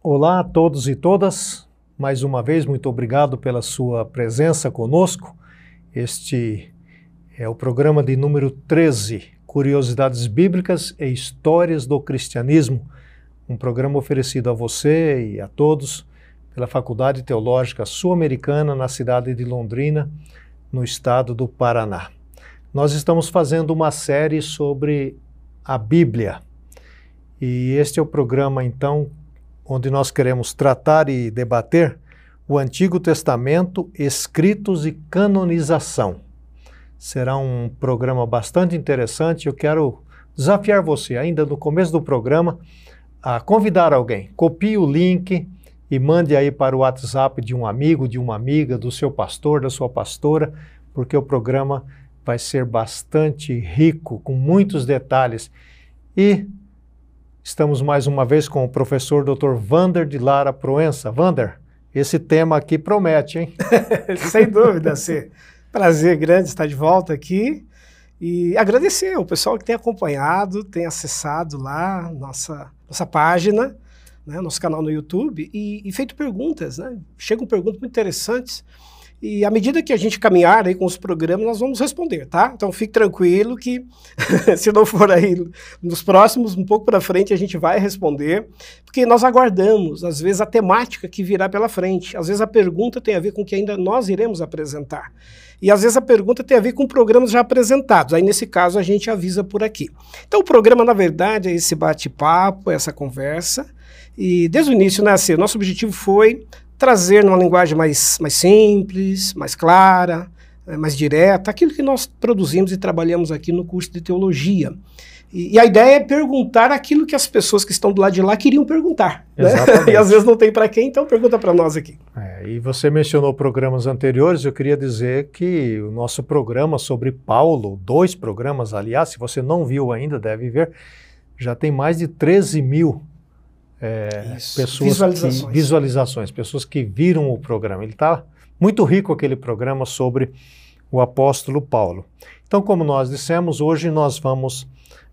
Olá a todos e todas. Mais uma vez, muito obrigado pela sua presença conosco. Este é o programa de número 13, Curiosidades Bíblicas e Histórias do Cristianismo. Um programa oferecido a você e a todos pela Faculdade Teológica Sul-Americana na cidade de Londrina, no estado do Paraná. Nós estamos fazendo uma série sobre a Bíblia. E este é o programa, então, onde nós queremos tratar e debater o Antigo Testamento, escritos e canonização. Será um programa bastante interessante. Eu quero desafiar você, ainda no começo do programa, a convidar alguém. Copie o link e mande aí para o WhatsApp de um amigo, de uma amiga, do seu pastor, da sua pastora, porque o programa vai ser bastante rico, com muitos detalhes. E estamos mais uma vez com o professor Dr. Vander de Lara Proença. Vander, esse tema aqui promete, hein? Sem dúvida, Cê. Prazer grande estar de volta aqui. E agradecer ao pessoal que tem acompanhado, tem acessado lá nossa, nossa página, né, nosso canal no YouTube e, e feito perguntas. Né? Chegam perguntas muito interessantes. E à medida que a gente caminhar aí com os programas, nós vamos responder, tá? Então fique tranquilo que, se não for aí nos próximos, um pouco para frente, a gente vai responder, porque nós aguardamos, às vezes, a temática que virá pela frente. Às vezes a pergunta tem a ver com o que ainda nós iremos apresentar. E às vezes a pergunta tem a ver com programas já apresentados. Aí, nesse caso, a gente avisa por aqui. Então, o programa, na verdade, é esse bate-papo, essa conversa. E desde o início, né, assim, nosso objetivo foi trazer numa linguagem mais, mais simples, mais clara, eh, mais direta, aquilo que nós produzimos e trabalhamos aqui no curso de teologia. E, e, a ideia é perguntar aquilo que as pessoas que estão do lado de lá queriam perguntar. Né? e às vezes não tem para quem, então pergunta para nós aqui. É, e você mencionou programas anteriores, eu queria dizer que o nosso programa sobre Paulo, dois programas, aliás, se você não viu ainda, deve ver, já tem mais de 13 mil é, pessoas visualizações. Que, visualizações, pessoas que viram o programa. Ele está muito rico aquele programa sobre o apóstolo Paulo. Então, como nós dissemos, hoje nós vamos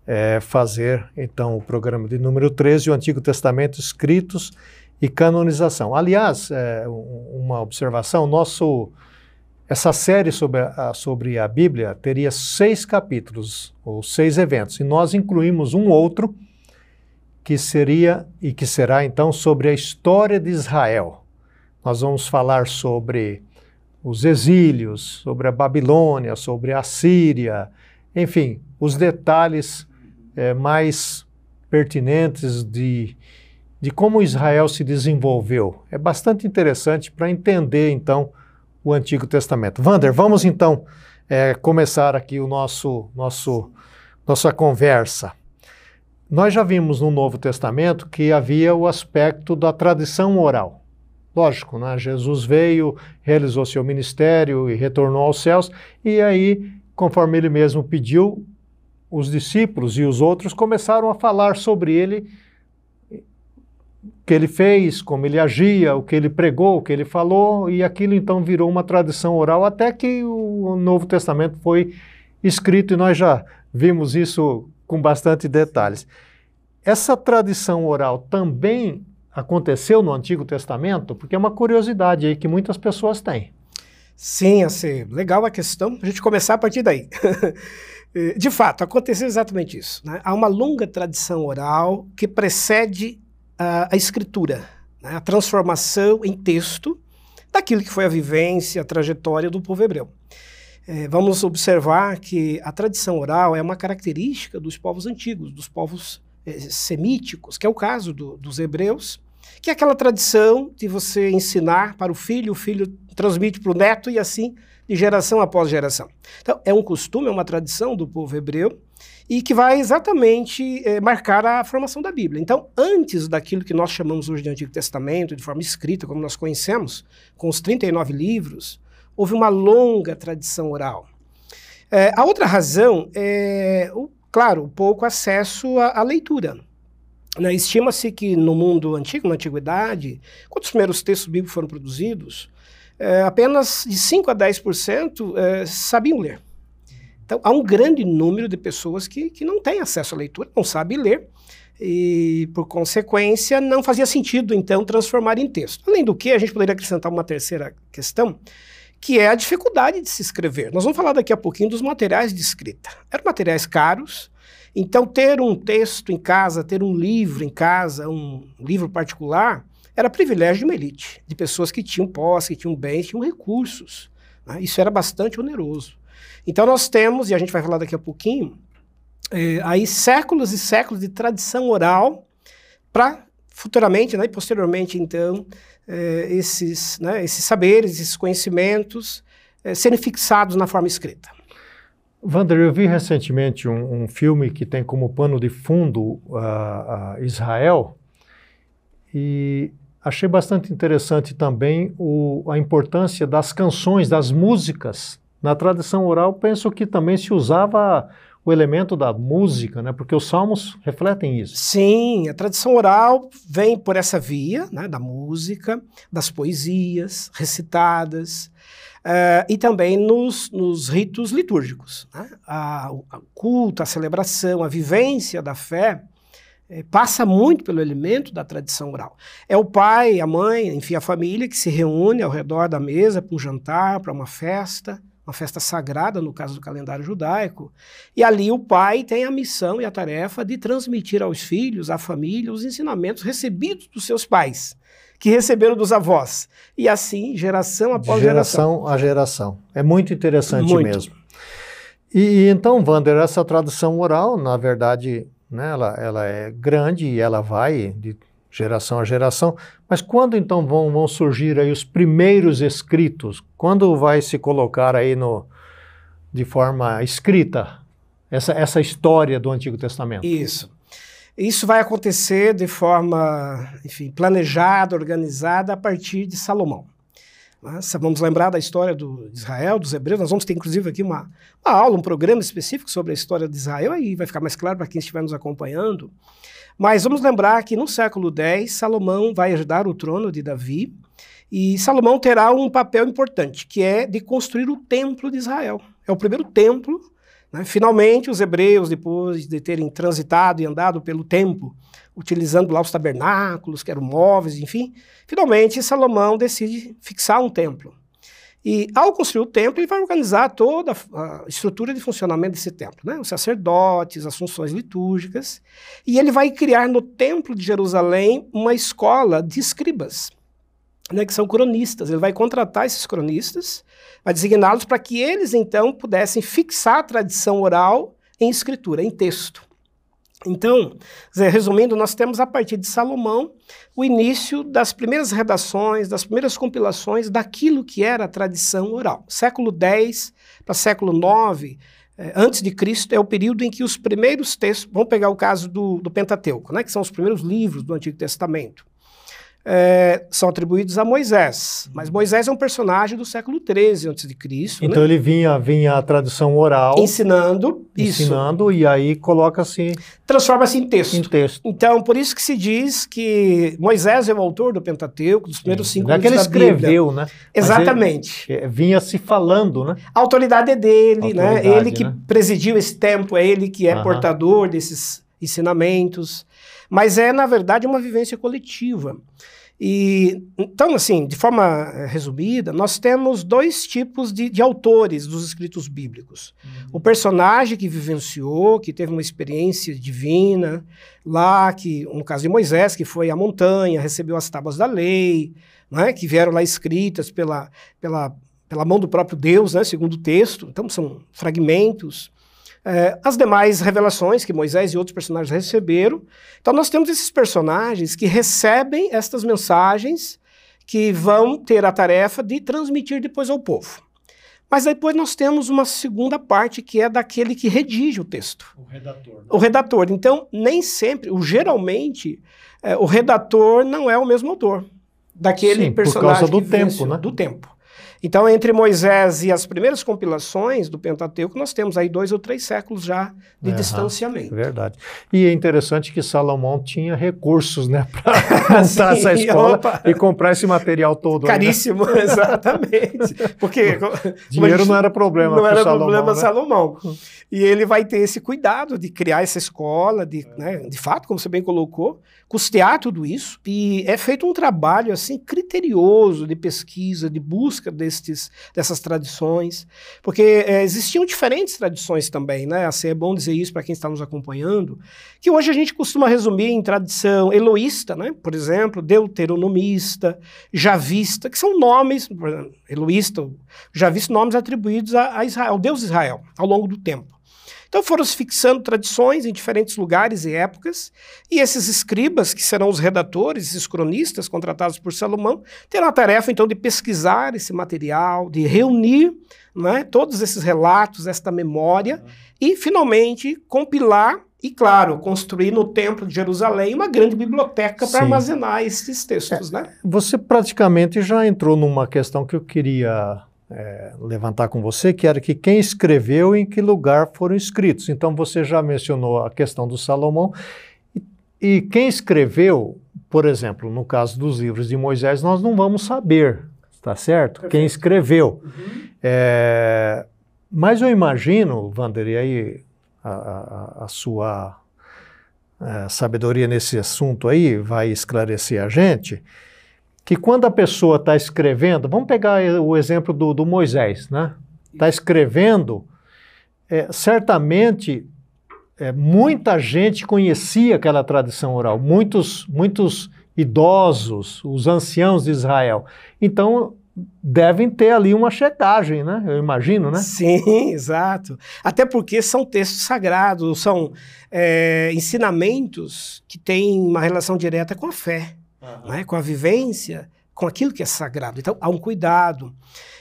é, fazer então o programa de número 13, o Antigo Testamento escritos e canonização. Aliás, é, uma observação, nosso essa série sobre a, sobre a Bíblia teria seis capítulos ou seis eventos e nós incluímos um outro que seria e que será então sobre a história de Israel. Nós vamos falar sobre os exílios, sobre a Babilônia, sobre a Síria, enfim, os detalhes é, mais pertinentes de, de como Israel se desenvolveu. É bastante interessante para entender então o Antigo Testamento. Vander, vamos então é, começar aqui o nosso, nosso nossa conversa. Nós já vimos no Novo Testamento que havia o aspecto da tradição oral. Lógico, né? Jesus veio, realizou seu ministério e retornou aos céus, e aí, conforme ele mesmo pediu, os discípulos e os outros começaram a falar sobre ele, o que ele fez, como ele agia, o que ele pregou, o que ele falou, e aquilo então virou uma tradição oral até que o Novo Testamento foi escrito, e nós já vimos isso com bastante detalhes. Essa tradição oral também aconteceu no Antigo Testamento? Porque é uma curiosidade aí que muitas pessoas têm. Sim, assim, legal a questão, a gente começar a partir daí. De fato, aconteceu exatamente isso. Né? Há uma longa tradição oral que precede a, a escritura, né? a transformação em texto daquilo que foi a vivência, a trajetória do povo hebreu é, vamos observar que a tradição oral é uma característica dos povos antigos, dos povos é, semíticos, que é o caso do, dos hebreus, que é aquela tradição de você ensinar para o filho, o filho transmite para o neto e assim de geração após geração. Então, é um costume, é uma tradição do povo hebreu e que vai exatamente é, marcar a formação da Bíblia. Então, antes daquilo que nós chamamos hoje de Antigo Testamento, de forma escrita, como nós conhecemos, com os 39 livros, houve uma longa tradição oral. É, a outra razão é, o, claro, o pouco acesso à, à leitura. Né? Estima-se que no mundo antigo, na antiguidade, quando os primeiros textos bíblicos foram produzidos, é, apenas de 5 a 10% é, sabiam ler. Então, há um grande número de pessoas que, que não têm acesso à leitura, não sabem ler, e, por consequência, não fazia sentido, então, transformar em texto. Além do que, a gente poderia acrescentar uma terceira questão, que é a dificuldade de se escrever. Nós vamos falar daqui a pouquinho dos materiais de escrita. Eram materiais caros, então ter um texto em casa, ter um livro em casa, um livro particular, era privilégio de uma elite, de pessoas que tinham posse, que tinham bens, tinham recursos. Né? Isso era bastante oneroso. Então nós temos, e a gente vai falar daqui a pouquinho, é, aí séculos e séculos de tradição oral para futuramente, né, e posteriormente, então, é, esses, né, esses saberes, esses conhecimentos é, serem fixados na forma escrita. Wander, eu vi recentemente um, um, filme que tem como pano de fundo uh, uh, Israel e achei bastante interessante também o, a importância das canções, das músicas. Na tradição oral, penso que também se usava o elemento da música, né? Porque os salmos refletem isso. Sim, a tradição oral vem por essa via, né? Da música, das poesias recitadas. Uh, e também nos, nos ritos litúrgicos. Né? A, o culto, a celebração, a vivência da fé é, passa muito pelo elemento da tradição oral. É o pai, a mãe, enfim, a família que se reúne ao redor da mesa para um jantar, para uma festa, uma festa sagrada, no caso do calendário judaico, e ali o pai tem a missão e a tarefa de transmitir aos filhos, à família, os ensinamentos recebidos dos seus pais, que receberam dos avós. E assim, geração após geração. Geração a geração. É muito interessante muito. mesmo. E, e então, Wander, essa tradução oral, na verdade, né, ela, ela é grande e ela vai de geração a geração. Mas quando então vão, vão surgir aí os primeiros escritos? Quando vai se colocar aí no, de forma escrita essa, essa história do Antigo Testamento? Isso. Isso vai acontecer de forma, enfim, planejada, organizada a partir de Salomão. Nossa, vamos lembrar da história do Israel, dos hebreus. Nós vamos ter, inclusive, aqui uma, uma aula, um programa específico sobre a história de Israel, aí vai ficar mais claro para quem estiver nos acompanhando. Mas vamos lembrar que no século X, Salomão vai herdar o trono de Davi, e Salomão terá um papel importante, que é de construir o templo de Israel. É o primeiro templo. Né? Finalmente, os hebreus, depois de terem transitado e andado pelo templo, utilizando lá os tabernáculos, que eram móveis, enfim, finalmente Salomão decide fixar um templo. E ao construir o templo, ele vai organizar toda a estrutura de funcionamento desse templo, né? Os sacerdotes, as funções litúrgicas, e ele vai criar no templo de Jerusalém uma escola de escribas, né, que são cronistas. Ele vai contratar esses cronistas, vai designá-los para que eles então pudessem fixar a tradição oral em escritura, em texto. Então, resumindo, nós temos a partir de Salomão o início das primeiras redações, das primeiras compilações daquilo que era a tradição oral. Século X para século IX, eh, antes de Cristo, é o período em que os primeiros textos, vamos pegar o caso do, do Pentateuco, né, que são os primeiros livros do Antigo Testamento é, são atribuídos a Moisés. Mas Moisés é um personagem do século XIII a.C. Então né? ele vinha, vinha a tradução oral. Ensinando, ensinando isso. e aí coloca-se... Transforma-se em texto. Em texto. Então, por isso que se diz que Moisés é o autor do Pentateuco, dos primeiros cinco livros Bíblia. É que ele escreveu, né? Exatamente. Ele, vinha se falando, né? A autoridade é dele, né? autoridade, né? Ele que né? presidiu esse tempo, é ele que é portador desses ensinamentos. Mas é, na verdade, uma vivência coletiva. E então, assim, de forma eh, resumida, nós temos dois tipos de, de autores dos escritos bíblicos. Uhum. O personagem que vivenciou, que teve uma experiência divina, lá, que, no caso de Moisés, que foi à montanha, recebeu as tábuas da lei, né, que vieram lá escritas pela, pela, pela mão do próprio Deus, né, segundo o texto. Então, são fragmentos. É, as demais revelações que Moisés e outros personagens receberam. Então, nós temos esses personagens que recebem estas mensagens que vão ter a tarefa de transmitir depois ao povo. Mas depois nós temos uma segunda parte que é daquele que redige o texto. O redator. Né? O redator. Então, nem sempre, o, geralmente, é, o redator não é o mesmo autor daquele Sim, personagem. Por causa do tempo, né? Do tempo. Então, entre Moisés e as primeiras compilações do Pentateuco, nós temos aí dois ou três séculos já de distanciamento. Verdade. E é interessante que Salomão tinha recursos, né, para montar essa escola opa. e comprar esse material todo. Né? Caríssimo, né? exatamente. Porque dinheiro gente, não era problema. Não era Salomão, problema né? Salomão. E ele vai ter esse cuidado de criar essa escola, de, né, de fato, como você bem colocou, custear tudo isso. E é feito um trabalho assim criterioso de pesquisa, de busca destes, dessas tradições, porque é, existiam diferentes tradições também, né? Assim, é bom dizer isso para quem está nos acompanhando, que hoje a gente costuma resumir em tradição eloísta, né? Por exemplo, deuteronomista, javista, que são nomes, eloísta, javista, nomes atribuídos a, a Israel, ao Deus Israel, ao longo do tempo. Então foram se fixando tradições em diferentes lugares e épocas, e esses escribas, que serão os redatores, esses cronistas contratados por Salomão, terão a tarefa então de pesquisar esse material, de reunir né, todos esses relatos, esta memória, e finalmente compilar e, claro, construir no Templo de Jerusalém uma grande biblioteca para armazenar esses textos. É, né? Você praticamente já entrou numa questão que eu queria é, levantar com você, que era que quem escreveu e em que lugar foram escritos. Então você já mencionou a questão do Salomão. E, e quem escreveu, por exemplo, no caso dos livros de Moisés, nós não vamos saber, está certo? Perfeito. Quem escreveu. Uhum. É, mas eu imagino, Wander, e aí a, a, a sua a é, sabedoria nesse assunto aí vai esclarecer a gente, que quando a pessoa está escrevendo, vamos pegar o exemplo do, do Moisés, né? Está escrevendo, é, certamente é, muita gente conhecia aquela tradição oral, muitos, muitos idosos, os anciãos de Israel. Então, devem ter ali uma checagem, né? Eu imagino, né? Sim, exato. Até porque são textos sagrados, são é, ensinamentos que têm uma relação direta com a fé uhum. né, com a vivência, com aquilo que é sagrado. Então, há um cuidado.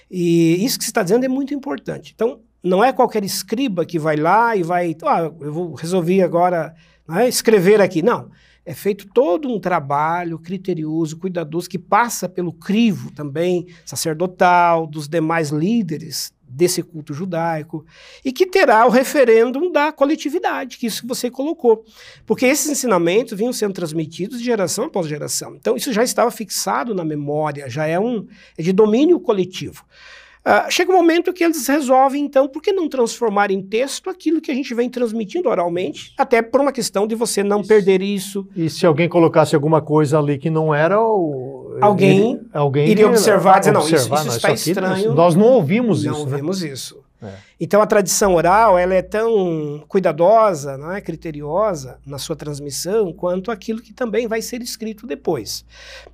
E isso que você está dizendo é muito importante. Então, não é qualquer escriba que vai lá e vai, ah, eu vou resolver agora né, escrever aqui. Não. É feito todo um trabalho criterioso, cuidadoso, que passa pelo crivo também sacerdotal, dos demais líderes desse culto judaico, e que terá o referêndum da coletividade, que isso você colocou. Porque esses ensinamentos vinham sendo transmitidos de geração após geração. Então, isso já estava fixado na memória, já é um é de domínio coletivo. Uh, chega um momento que eles resolvem, então, por que não transformar em texto aquilo que a gente vem transmitindo oralmente, até por uma questão de você não isso. perder isso. E se alguém colocasse alguma coisa ali que não era, o, alguém, ele, alguém iria observar e dizer, não, isso, isso não, está isso estranho. nós não ouvimos não isso. Não né? ouvimos né? isso. É. Então a tradição oral ela é tão cuidadosa, não é, criteriosa na sua transmissão quanto aquilo que também vai ser escrito depois.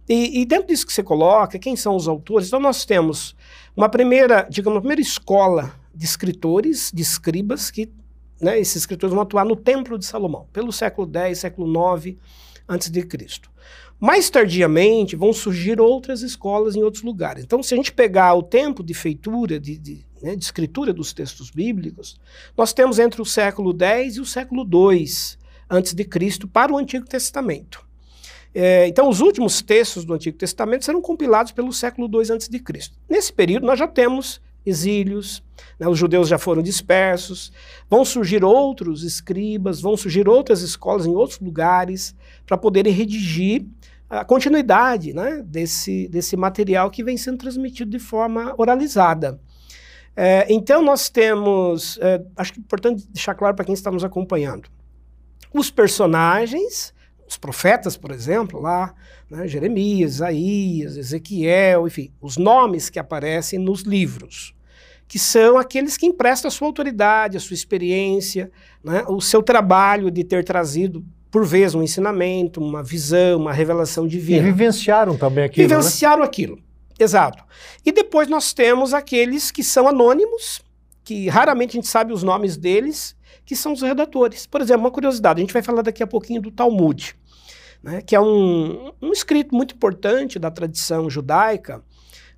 E, e dentro disso que você coloca, quem são os autores? Então nós temos uma primeira, digamos, uma primeira escola de escritores, de escribas, que né, esses escritores vão atuar no Templo de Salomão, pelo século X, século IX antes de Cristo. Mais tardiamente vão surgir outras escolas em outros lugares. Então, se a gente pegar o tempo de feitura, de, de, né, de escritura dos textos bíblicos, nós temos entre o século X e o século II antes de Cristo para o Antigo Testamento. É, então, os últimos textos do Antigo Testamento serão compilados pelo século II a.C. Nesse período, nós já temos exílios, né, os judeus já foram dispersos, vão surgir outros escribas, vão surgir outras escolas em outros lugares para poderem redigir a continuidade né, desse, desse material que vem sendo transmitido de forma oralizada. É, então, nós temos, é, acho que é importante deixar claro para quem está nos acompanhando, os personagens os profetas, por exemplo, lá, né, Jeremias, Isaías, Ezequiel, enfim, os nomes que aparecem nos livros, que são aqueles que emprestam a sua autoridade, a sua experiência, né, o seu trabalho de ter trazido, por vezes, um ensinamento, uma visão, uma revelação divina. E vivenciaram também aquilo. Né? Vivenciaram né? aquilo, exato. E depois nós temos aqueles que são anônimos, que raramente a gente sabe os nomes deles, que são os redatores. Por exemplo, uma curiosidade, a gente vai falar daqui a pouquinho do Talmud né, que é um, um escrito muito importante da tradição judaica.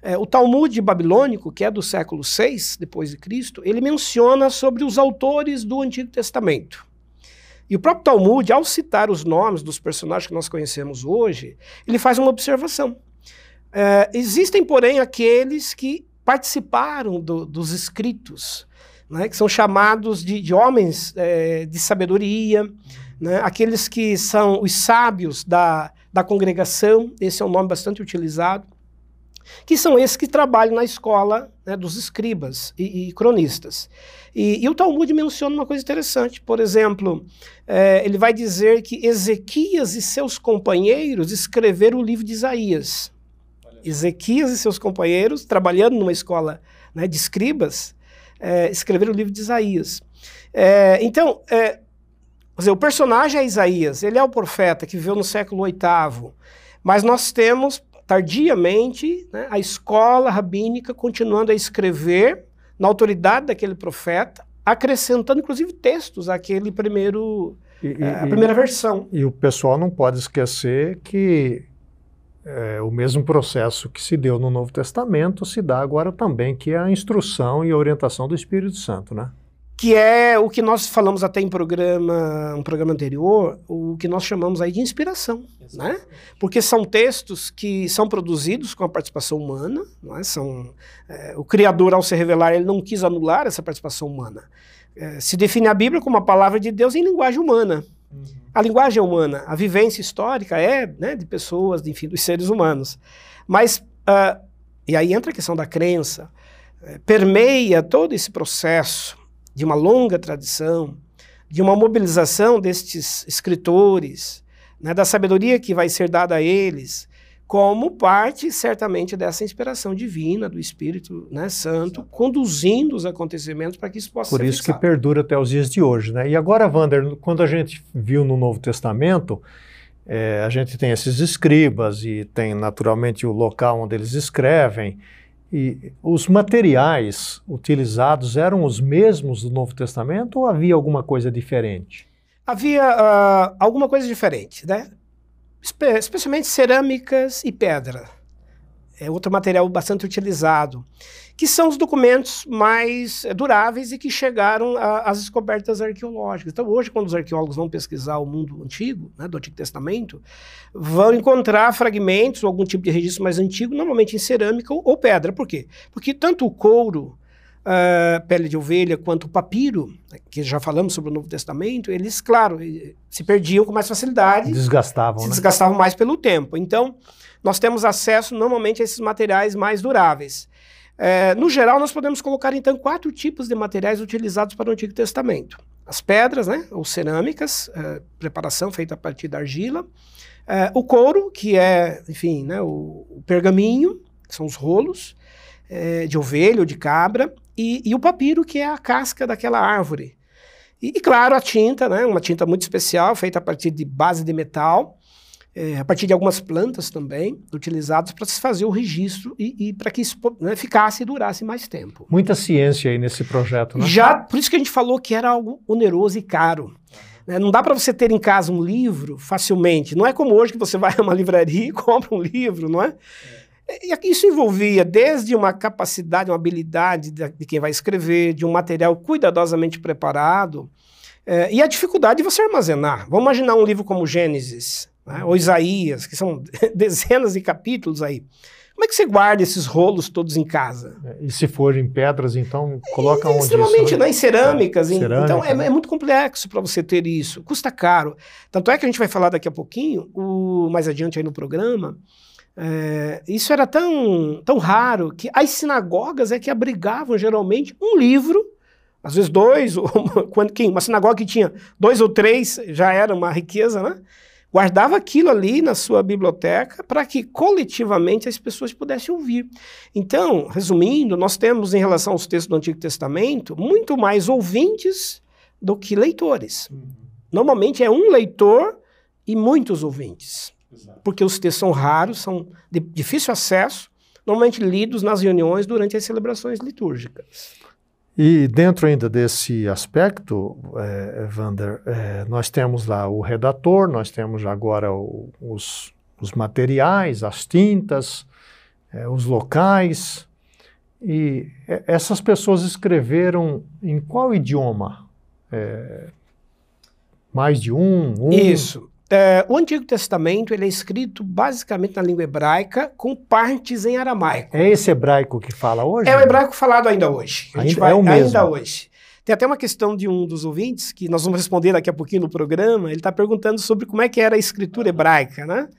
É, o Talmud babilônico, que é do século VI depois de Cristo, ele menciona sobre os autores do Antigo Testamento. E o próprio Talmud, ao citar os nomes dos personagens que nós conhecemos hoje, ele faz uma observação. É, existem, porém, aqueles que participaram do, dos escritos, né, que são chamados de, de homens é, de sabedoria, né, aqueles que são os sábios da, da congregação, esse é um nome bastante utilizado, que são esses que trabalham na escola né, dos escribas e, e cronistas. E, e, o Talmud menciona uma coisa interessante. Por exemplo, é, ele vai dizer que Ezequias e seus companheiros escreveram o livro de Isaías. Ezequias e seus companheiros, trabalhando numa escola né, de escribas, é, escreveram o livro de Isaías. É, então, é, dizer, o personagem é Isaías, ele é o profeta que viveu no século VIII, mas nós temos, tardiamente, né, a escola rabínica continuando a escrever na autoridade daquele profeta, acrescentando inclusive textos àquele primeiro, e, é, a primeira versão. E o pessoal não pode esquecer que é, o mesmo processo que se deu no Novo Testamento se dá agora também, que é a instrução e a orientação do Espírito Santo, né? Que é o que nós falamos até em programa, um programa anterior, o que nós chamamos aí de inspiração, né? Porque são textos que são produzidos com a participação humana, é? São, é, o Criador, ao se revelar, ele não quis anular essa participação humana. É, se define a Bíblia como a palavra de Deus em linguagem humana. Uhum. A linguagem é humana, a vivência histórica é né, de pessoas, de, enfim, dos seres humanos. Mas, uh, e aí entra a questão da crença, uh, permeia todo esse processo de uma longa tradição, de uma mobilização destes escritores, né, da sabedoria que vai ser dada a eles, como parte, certamente, dessa inspiração divina do Espírito né, Santo, conduzindo os acontecimentos para que isso possa Por ser isso fixado. que perdura até os dias de hoje. Né? E agora, Wander, quando a gente viu no Novo Testamento, é, a gente tem esses escribas e tem, naturalmente, o local onde eles escrevem, e os materiais utilizados eram os mesmos do Novo Testamento ou havia alguma coisa diferente? Havia uh, alguma coisa diferente, né? Espe especialmente cerâmicas e pedra. É outro material bastante utilizado, que são os documentos mais eh, duráveis e que chegaram às descobertas arqueológicas. Então, hoje, quando os arqueólogos vão pesquisar o mundo antigo, né, do Antigo Testamento, vão encontrar fragmentos ou algum tipo de registro mais antigo, normalmente em cerâmica ou, ou pedra. Por quê? Porque tanto o couro uh, pele de ovelha quanto o papiro, que já falamos sobre o Novo Testamento, eles, claro, se perdiam com mais facilidade. Desgastavam, se né? desgastavam mais pelo tempo. Então, nós temos acesso normalmente a esses materiais mais duráveis. É, no geral, nós podemos colocar então quatro tipos de materiais utilizados para o Antigo Testamento: as pedras, né, ou cerâmicas, é, preparação feita a partir da argila, é, o couro, que é, enfim, né, o, o pergaminho, que são os rolos é, de ovelha ou de cabra, e, e, o papiro, que é a casca daquela árvore. E, e, claro, a tinta, né, uma tinta muito especial, feita a partir de base de metal, é, a partir de algumas plantas também, utilizadas para se fazer o registro e, e para que isso né, ficasse e durasse mais tempo. Muita ciência aí nesse projeto, né? Já, por isso que a gente falou que era algo oneroso e caro. Né? Não dá para você ter em casa um livro facilmente. Não é como hoje que você vai a uma livraria e compra um livro, não é? é. E isso envolvia desde uma capacidade, uma habilidade de, de quem vai escrever, de um material cuidadosamente preparado, é, e a dificuldade de você armazenar. Vamos imaginar um livro como Gênesis, né, ou Isaías, que são dezenas de capítulos aí. Como é que você guarda esses rolos todos em casa? É, e se for em pedras, então coloca é, onde Extremamente, isso, né? em cerâmicas. É, em, cerâmica, então é, né? é, muito complexo para você ter isso. Custa caro. Tanto é que a gente vai falar daqui a pouquinho, o, mais adiante aí no programa, é, isso era tão, tão raro que as sinagogas é que abrigavam geralmente um livro, às vezes dois, ou uma, quando, quem, uma sinagoga que tinha dois ou três já era uma riqueza, né? Guardava aquilo ali na sua biblioteca para que coletivamente as pessoas pudessem ouvir. Então, resumindo, nós temos em relação aos textos do Antigo Testamento muito mais ouvintes do que leitores. Uhum. Normalmente é um leitor e muitos ouvintes porque os textos são raros, são de difícil acesso, normalmente lidos nas reuniões durante as celebrações litúrgicas. E dentro ainda desse aspecto, é, Vander, é, nós temos lá o redator, nós temos agora o, os, os, materiais, as tintas, é, os locais. E essas pessoas escreveram em qual idioma? mais de um? um? Isso. É, o Antigo Testamento ele é escrito basicamente na língua hebraica com partes em aramaico. É esse hebraico que fala hoje? É o hebraico falado ainda hoje. Ainda, vai, é o mesmo. Ainda hoje. Tem até uma questão de um dos ouvintes, que nós vamos responder daqui a pouquinho no programa, ele está perguntando sobre como é que era a escritura hebraica, né?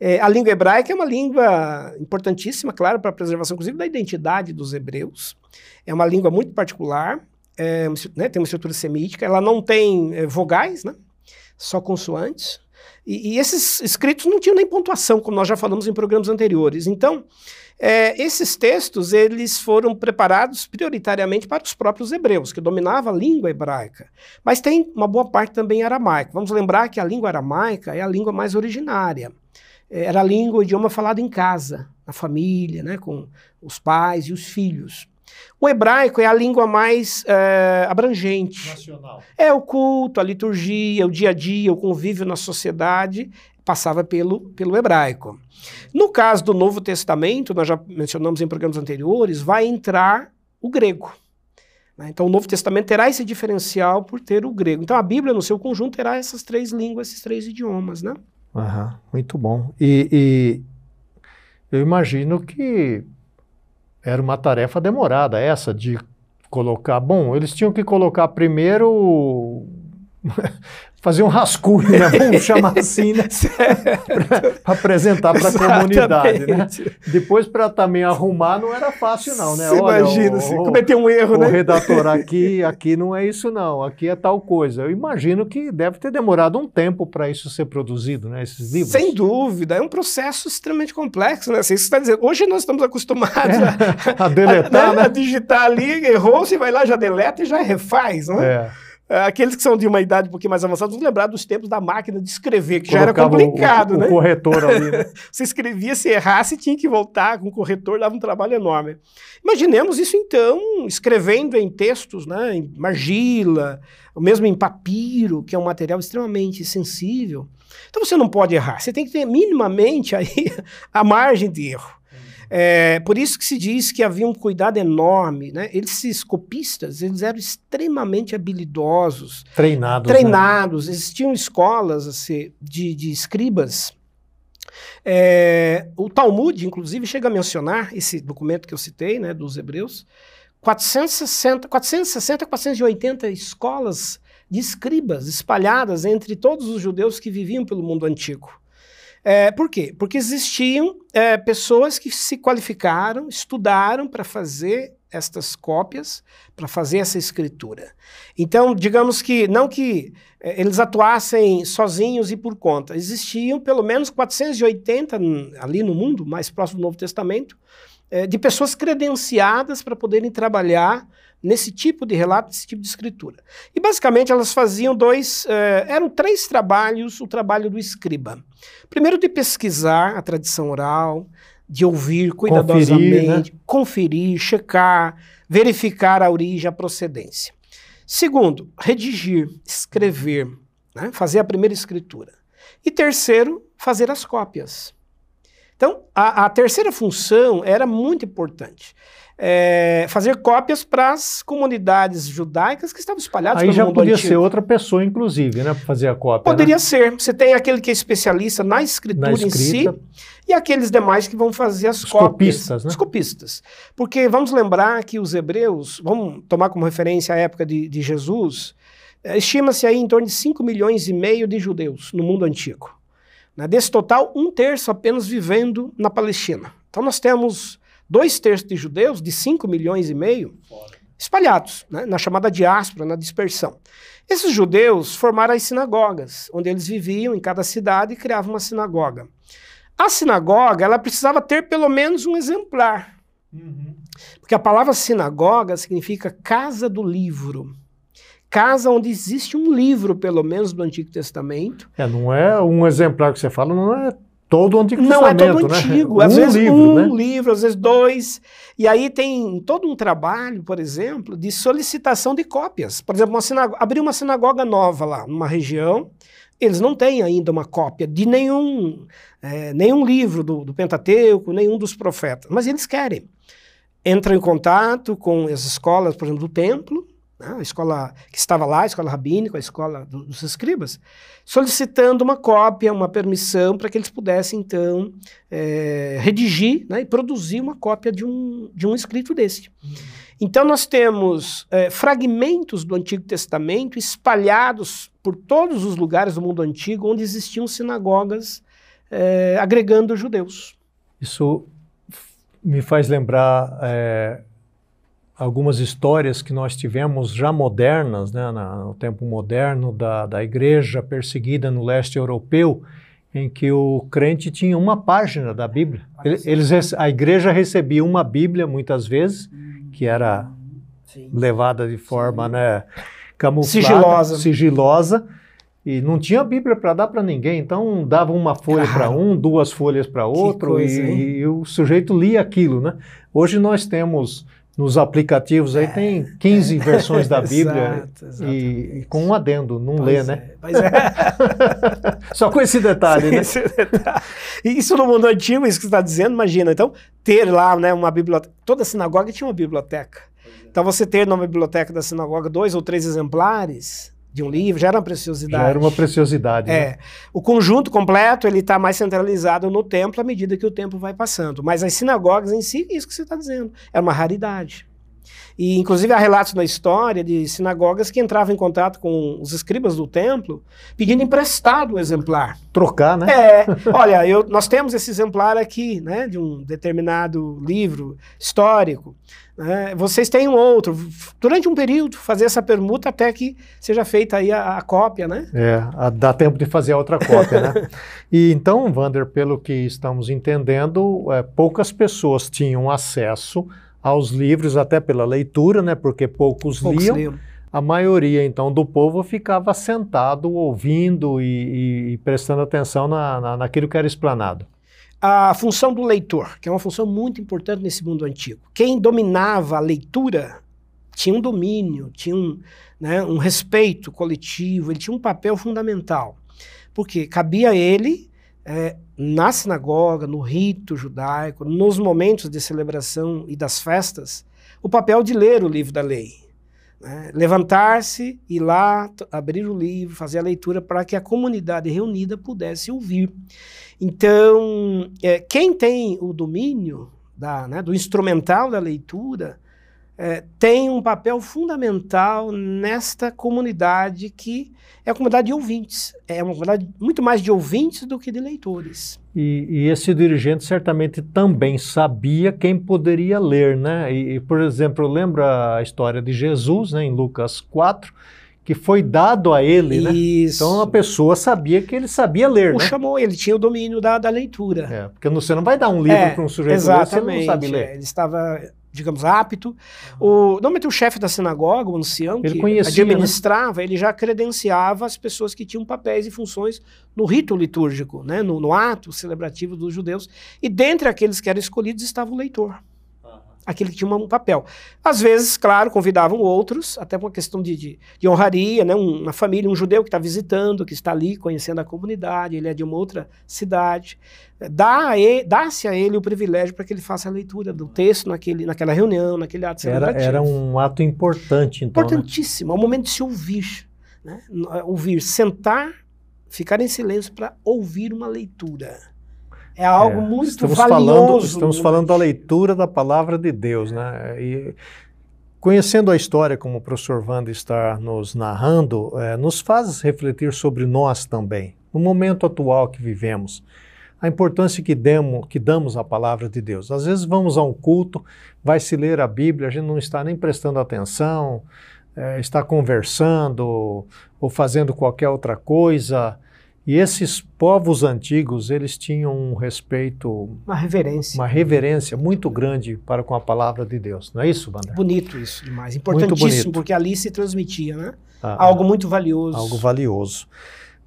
É, a língua hebraica é uma língua importantíssima, claro, para a preservação, inclusive, da identidade dos hebreus. É uma língua muito particular, é, né, tem uma estrutura semítica, ela não tem é, vogais, né, só consoantes. E, e, esses escritos não tinham nem pontuação, como nós já falamos em programas anteriores. Então, é, esses textos eles foram preparados prioritariamente para os próprios hebreus, que dominavam a língua hebraica. Mas tem uma boa parte também aramaica. Vamos lembrar que a língua aramaica é a língua mais originária. É, era a língua, o idioma falado em casa, na família, né, com os pais e os filhos. O hebraico é a língua mais é, abrangente. Nacional. É o culto, a liturgia, o dia a dia, o convívio na sociedade passava pelo, pelo hebraico. No caso do Novo Testamento, nós já mencionamos em programas anteriores, vai entrar o grego. Né? Então, o Novo Testamento terá esse diferencial por ter o grego. Então, a Bíblia, no seu conjunto, terá essas três línguas, esses três idiomas. Né? Uhum, muito bom. E, e eu imagino que era uma tarefa demorada essa de colocar. Bom, eles tinham que colocar primeiro fazer um rascunho, né? vamos chamar assim, né? para apresentar para a comunidade. Né? Depois, para também arrumar, não era fácil, não, né? Olha, imagina, se cometer um erro, o né? O redator aqui, aqui não é isso, não, aqui é tal coisa. Eu imagino que deve ter demorado um tempo para isso ser produzido, né? Esses livros. Sem dúvida, é um processo extremamente complexo, né? Assim, você está dizendo, hoje nós estamos acostumados é, a, a, deletar, a, né? a digitar ali, errou, você vai lá, já deleta e já refaz, né? É. É, aqueles que são de uma idade um pouquinho mais avançada vão lembrar dos tempos da máquina de escrever, que Colocava já era complicado, o, o, né? O corretor ali, né? você escrevia, se errasse, tinha que voltar com o corretor, dava um trabalho enorme. Imaginemos isso, então, escrevendo em textos, né, em argila, ou mesmo em papiro, que é um material extremamente sensível. Então você não pode errar, você tem que ter minimamente aí a margem de erro. É, por isso que se diz que havia um cuidado enorme, né? Esses copistas, eles eram extremamente habilidosos. Treinados. Né? Treinados. Né? Existiam escolas assim, de, de escribas. É, o Talmud, inclusive, chega a mencionar esse documento que eu citei, né, dos hebreus, 460, 460, 480 escolas de escribas espalhadas entre todos os judeus que viviam pelo mundo antigo. É, por quê? Porque existiam é, pessoas que se qualificaram, estudaram para fazer estas cópias, para fazer essa escritura. Então, digamos que, não que é, eles atuassem sozinhos e por conta, existiam pelo menos 480 ali no mundo, mais próximo do Novo Testamento, é, de pessoas credenciadas para poderem trabalhar nesse tipo de relato, nesse tipo de escritura. E basicamente elas faziam dois, uh, eram três trabalhos, o trabalho do escriba. Primeiro de pesquisar a tradição oral, de ouvir cuidadosamente, conferir, né? conferir, checar, verificar a origem, a procedência. Segundo, redigir, escrever, né? fazer a primeira escritura. E terceiro, fazer as cópias. Então, a, a terceira função era muito importante é, fazer cópias para as comunidades judaicas que estavam espalhadas Aí pelo já mundo podia antigo. ser outra pessoa, inclusive, né, para fazer a cópia. Poderia né? ser. Você tem aquele que é especialista na escritura na em si e aqueles demais que vão fazer as os cópias. Copistas, né? Os copistas. Porque vamos lembrar que os hebreus, vamos tomar como referência a época de, de Jesus, é, estima-se aí em torno de 5 milhões e meio de judeus no mundo antigo. Né? Desse total, um terço apenas vivendo na Palestina. Então nós temos dois terços de judeus, de 5 milhões e meio, espalhados, né, na chamada diáspora, na dispersão. Esses judeus formaram as sinagogas, onde eles viviam em cada cidade e criavam uma sinagoga. A sinagoga, ela precisava ter pelo menos um exemplar. Uhum. Porque a palavra sinagoga significa casa do livro. Casa onde existe um livro, pelo menos, do Antigo Testamento. É, não é um exemplar que você fala, não é todo o Antigo Não, é todo né? antigo. Um Às vezes livro, um né? livro, às vezes dois. E aí tem todo um trabalho, por exemplo, de solicitação de cópias. Por exemplo, uma abrir uma sinagoga nova lá, numa região, eles não têm ainda uma cópia de nenhum, é, nenhum livro do, do Pentateuco, nenhum dos profetas, mas eles querem. Entram em contato com as escolas, por exemplo, do templo, né, a escola que estava lá, a escola rabínica, a escola dos escribas, solicitando uma cópia, uma permissão para que eles pudessem, então, é, redigir né, e produzir uma cópia de um, de um escrito desse. Uhum. Então, nós temos é, fragmentos do Antigo Testamento espalhados por todos os lugares do mundo antigo onde existiam sinagogas é, agregando judeus. Isso me faz lembrar algumas histórias que nós tivemos já modernas, né, no tempo moderno, da, da igreja perseguida no leste europeu, em que o crente tinha uma página da Bíblia. Eles, a igreja recebia uma Bíblia, muitas vezes, que era Sim. levada de forma né, camuflada, sigilosa. sigilosa, e não tinha Bíblia para dar para ninguém, então dava uma folha para um, duas folhas para outro, coisa, e, e, o sujeito lia aquilo. Né? Hoje nós temos nos aplicativos aí tem 15 é. versões da Bíblia Exato, e, e, com um adendo, não pois lê, é, né? Pois é. Só com esse detalhe, Sim, né? Esse detalhe. Isso no mundo antigo, isso que você está dizendo, imagina. Então, ter lá né, uma biblioteca. Toda sinagoga tinha uma biblioteca. Então, você ter numa biblioteca da sinagoga dois ou três exemplares de um livro, já era uma preciosidade. Já era uma preciosidade. É. Né? O conjunto completo ele está mais centralizado no templo à medida que o tempo vai passando. Mas as sinagogas em si, isso que você está dizendo, é uma raridade. E, inclusive, há relatos na história de sinagogas que entravam em contato com os escribas do templo pedindo emprestado o exemplar. Trocar, né? É. Olha, eu, nós temos esse exemplar aqui, né, de um determinado livro histórico. Né? Vocês têm um outro. Durante um período, fazer essa permuta até que seja feita aí a, a cópia, né? É, a, dá tempo de fazer a outra cópia, né? E então, Wander, pelo que estamos entendendo, é, poucas pessoas tinham acesso aos livros, até pela leitura, né? Porque poucos, poucos liam. liam. A maioria, então, do povo ficava sentado, ouvindo e, e, prestando atenção na, na, naquilo que era explanado. A função do leitor, que é uma função muito importante nesse mundo antigo. Quem dominava a leitura tinha um domínio, tinha um, né, um respeito coletivo, ele tinha um papel fundamental. Porque cabia a ele é, na sinagoga, no rito judaico, nos momentos de celebração e das festas, o papel de ler o livro da lei. Né? Levantar-se, ir lá, abrir o livro, fazer a leitura para que a comunidade reunida pudesse ouvir. Então, é, quem tem o domínio da, né, do instrumental da leitura é, tem um papel fundamental nesta comunidade que é a comunidade de ouvintes. É uma comunidade muito mais de ouvintes do que de leitores. E, e esse dirigente certamente também sabia quem poderia ler, né? E, por exemplo, lembra a história de Jesus, né, em Lucas 4, que foi dado a ele, né? Isso. né? Então a pessoa sabia que ele sabia ler, o né? chamou, ele tinha o domínio da, da leitura. É, porque você não vai dar um livro é, para um sujeito ler se ele não sabe ler. É, ele estava digamos, apto. O, normalmente o chefe da sinagoga, o ancião, ele que conhecia, administrava, né? ele já credenciava as pessoas que tinham papéis e funções no rito litúrgico, né? no, no ato celebrativo dos judeus. E dentre aqueles que eram escolhidos estava o leitor aquele que tinha um papel. Às vezes, claro, convidavam outros, até por uma questão de, de, de honraria, né? uma família, um judeu que está visitando, que está ali conhecendo a comunidade, ele é de uma outra cidade. Dá-se dá a ele o privilégio para que ele faça a leitura do texto naquele, naquela reunião, naquele ato era, era um ato importante, então. Né? Importantíssimo, né? é o momento de se ouvir. Né? Ouvir, sentar, ficar em silêncio para ouvir uma leitura. É algo é, muito estamos valioso. Falando, estamos falando da leitura da palavra de Deus, né? E conhecendo a história como o professor Wanda está nos narrando, é, nos faz refletir sobre nós também, no momento atual que vivemos. A importância que, demos, que damos à palavra de Deus. Às vezes vamos a um culto, vai se ler a Bíblia, a gente não está nem prestando atenção, é, está conversando ou fazendo qualquer outra coisa, e esses povos antigos, eles tinham um respeito, uma reverência, uma reverência muito grande para com a palavra de Deus. Não é isso, Wander? Bonito isso demais, importantíssimo, porque ali se transmitia, né? Ah, ah, algo muito valioso. Algo valioso.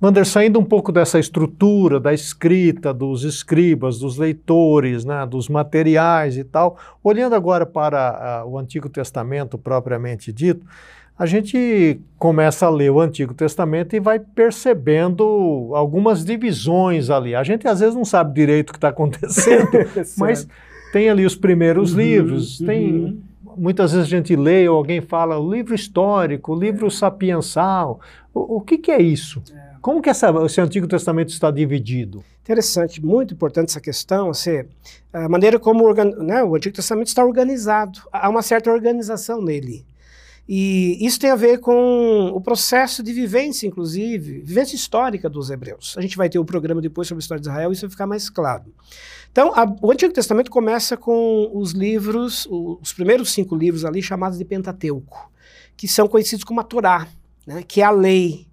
Wander, saindo um pouco dessa estrutura da escrita, dos escribas, dos leitores, né, dos materiais e tal, olhando agora para uh, o Antigo Testamento propriamente dito, a gente começa a ler o Antigo Testamento e vai percebendo algumas divisões ali. A gente às vezes não sabe direito o que está acontecendo, mas tem ali os primeiros uhum, livros, uhum. tem muitas vezes a gente lê ou alguém fala o livro histórico, o livro sapiensal. O, o que, que, é isso? É. Como que essa, esse Antigo Testamento está dividido? Interessante, muito importante essa questão, assim, a maneira como né, o Antigo Testamento está organizado. Há uma certa organização nele. E isso tem a ver com o processo de vivência, inclusive, vivência histórica dos hebreus. A gente vai ter o um programa depois sobre a história de Israel, isso vai ficar mais claro. Então, a, o Antigo Testamento começa com os livros, os primeiros cinco livros ali, chamados de Pentateuco, que são conhecidos como a Torá, né, que é a lei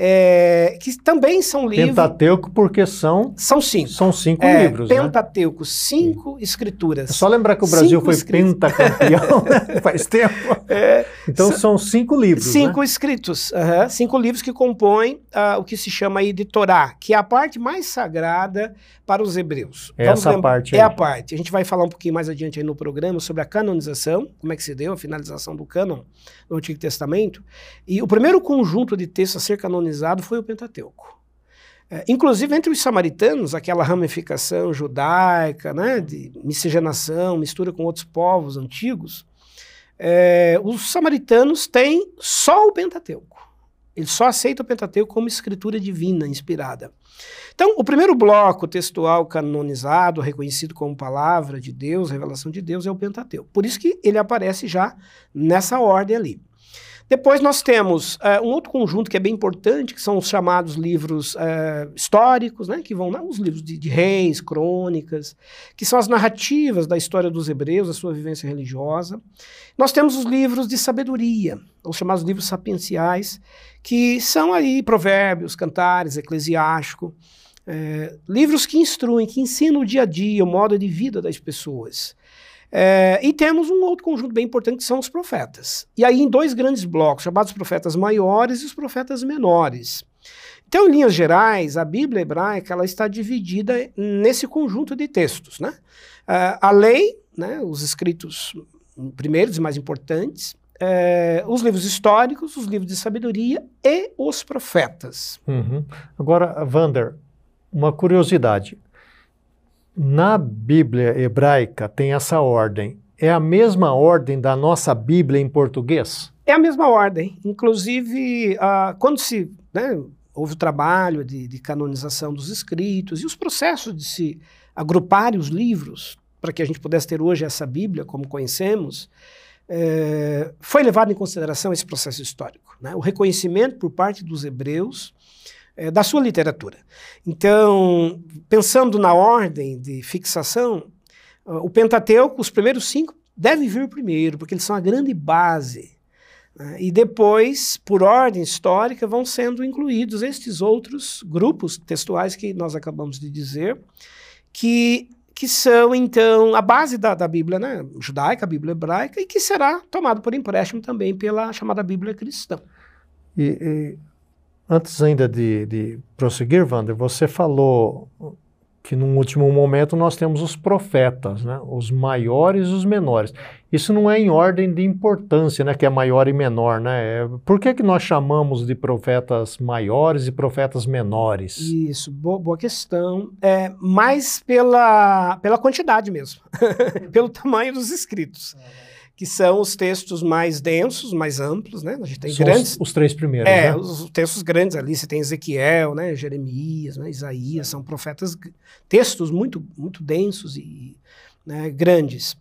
é, que também são livros. Pentateuco, porque são. São cinco. São cinco é, livros. Né? Pentateuco, né? cinco Sim. escrituras. É só lembrar que o Brasil cinco foi escritos. pentacampeão né? faz tempo. É, então são, são, cinco livros. Cinco né? escritos. Cinco livros que compõem uh, o que se chama aí de Torá, que é a parte mais sagrada para os hebreus. É Vamos essa parte. É aí. a parte. A gente vai falar um pouquinho mais adiante aí no programa sobre a canonização, como é que se deu a finalização do cânon no Antigo Testamento. E o primeiro conjunto de textos a ser canonizado foi o Pentateuco. É, inclusive entre os samaritanos, aquela ramificação judaica, né, de miscigenação, mistura com outros povos antigos, é, os samaritanos têm só o Pentateuco. Eles só aceitam o Pentateuco como escritura divina, inspirada. Então, o primeiro bloco textual canonizado, reconhecido como palavra de Deus, revelação de Deus, é o Pentateuco. Por isso que ele aparece já nessa ordem ali. Depois nós temos uh, um outro conjunto que é bem importante, que são os chamados livros uh, históricos, né, que vão né, os livros de, de, reis, crônicas, que são as narrativas da história dos hebreus, da sua vivência religiosa. Nós temos os livros de sabedoria, os chamados livros sapienciais, que são aí provérbios, cantares, eclesiástico, é, livros que instruem, que ensinam o dia a dia, o modo de vida das pessoas. É, e temos um outro conjunto bem importante que são os profetas. E aí em dois grandes blocos, chamados profetas maiores e os profetas menores. Então, em linhas gerais, a Bíblia hebraica ela está dividida nesse conjunto de textos. Né? Uh, a lei, né, os escritos primeiros e mais importantes, é, os livros históricos, os livros de sabedoria e os profetas. Uhum. Agora, Vander, uma curiosidade. Na Bíblia hebraica tem essa ordem. É a mesma ordem da nossa Bíblia em português? É a mesma ordem. Inclusive, uh, quando se né, houve o trabalho de, de canonização dos escritos e os processos de se agruparem os livros para que a gente pudesse ter hoje essa Bíblia como conhecemos, é, foi levado em consideração esse processo histórico, né? o reconhecimento por parte dos hebreus é, da sua literatura. Então, pensando na ordem de fixação, o Pentateuco, os primeiros cinco, devem vir primeiro, porque eles são a grande base. Né? E depois, por ordem histórica, vão sendo incluídos estes outros grupos textuais que nós acabamos de dizer, que que são, então, a base da, da Bíblia né, judaica, a Bíblia hebraica, e que será tomado por empréstimo também pela chamada Bíblia cristã. E, e antes ainda de, de prosseguir, Wander, você falou que num último momento nós temos os profetas, né? os maiores e os menores. Isso não é em ordem de importância, né? que é maior e menor. Né? É, por que, que nós chamamos de profetas maiores e profetas menores? Isso, boa, boa questão. É, mais pela, pela quantidade mesmo, pelo tamanho dos escritos. Que são os textos mais densos, mais amplos, né? A gente tem são grandes... Os, os, três primeiros, É, né? os textos grandes ali, você tem Ezequiel, né? Jeremias, né? Isaías, são profetas, textos muito, muito densos e né? grandes.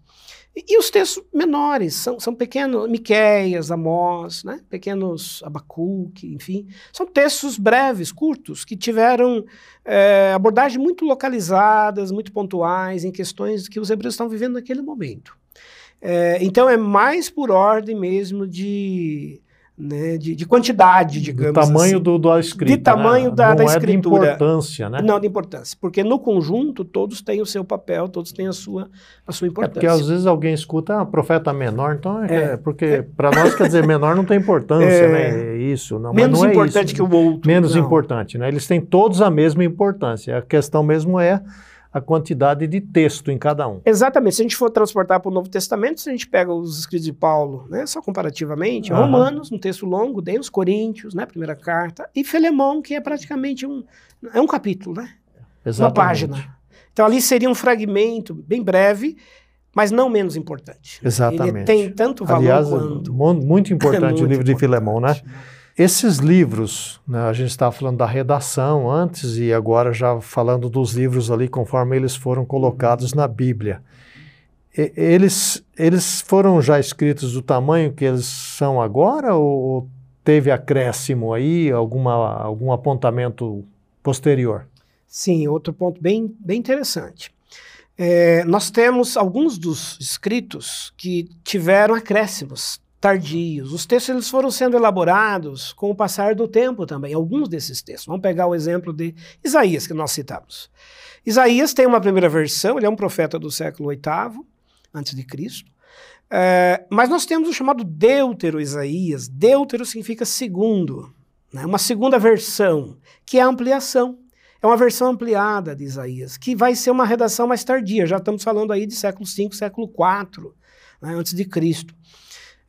E, e, os textos menores, são, são pequenos, Miqueias, Amós, né? pequenos Abacuque, enfim. São textos breves, curtos, que tiveram é, abordagens muito localizadas, muito pontuais, em questões que os hebreus estão vivendo naquele momento. É, então é mais por ordem mesmo de, né, de, de, quantidade, digamos do tamanho assim. do, do escrita, De tamanho né? da, Não da é escritura. de importância, né? Não, de importância. Porque no conjunto todos têm o seu papel, todos têm a sua, a sua importância. É porque às vezes alguém escuta, ah, profeta menor, então é, é. porque é. para nós quer dizer menor não tem importância, é. né? É isso. Não, Menos não é importante isso, que o outro. Menos não. importante, né? Eles têm todos a mesma importância. A questão mesmo é a quantidade de texto em cada um. Exatamente. Se a gente for transportar para o Novo Testamento, se a gente pega os escritos de Paulo, né, só comparativamente, uhum. Romanos, um texto longo, os Coríntios, né, primeira carta, e Filemão, que é praticamente um, é um capítulo, né? Exatamente. Uma página. Então ali seria um fragmento bem breve, mas não menos importante. Exatamente. Ele tem tanto valor Aliás, quanto. muito importante Muito o livro de Filemão, né? Esses livros, né, a gente estava falando da redação antes e agora já falando dos livros ali conforme eles foram colocados na Bíblia. E- eles, eles foram já escritos do tamanho que eles são agora ou teve acréscimo aí, alguma, algum apontamento posterior? Sim, outro ponto bem, bem interessante. É, nós temos alguns dos escritos que tiveram acréscimos tardios. Os textos eles foram sendo elaborados com o passar do tempo também, alguns desses textos. Vamos pegar o exemplo de Isaías, que nós citamos. Isaías tem uma primeira versão, ele é um profeta do século VIII, antes de Cristo. É, mas nós temos o chamado Deutero Isaías. Deutero significa segundo, né? uma segunda versão, que é a ampliação. É uma versão ampliada de Isaías, que vai ser uma redação mais tardia. Já estamos falando aí de século V, século IV, né, antes de Cristo.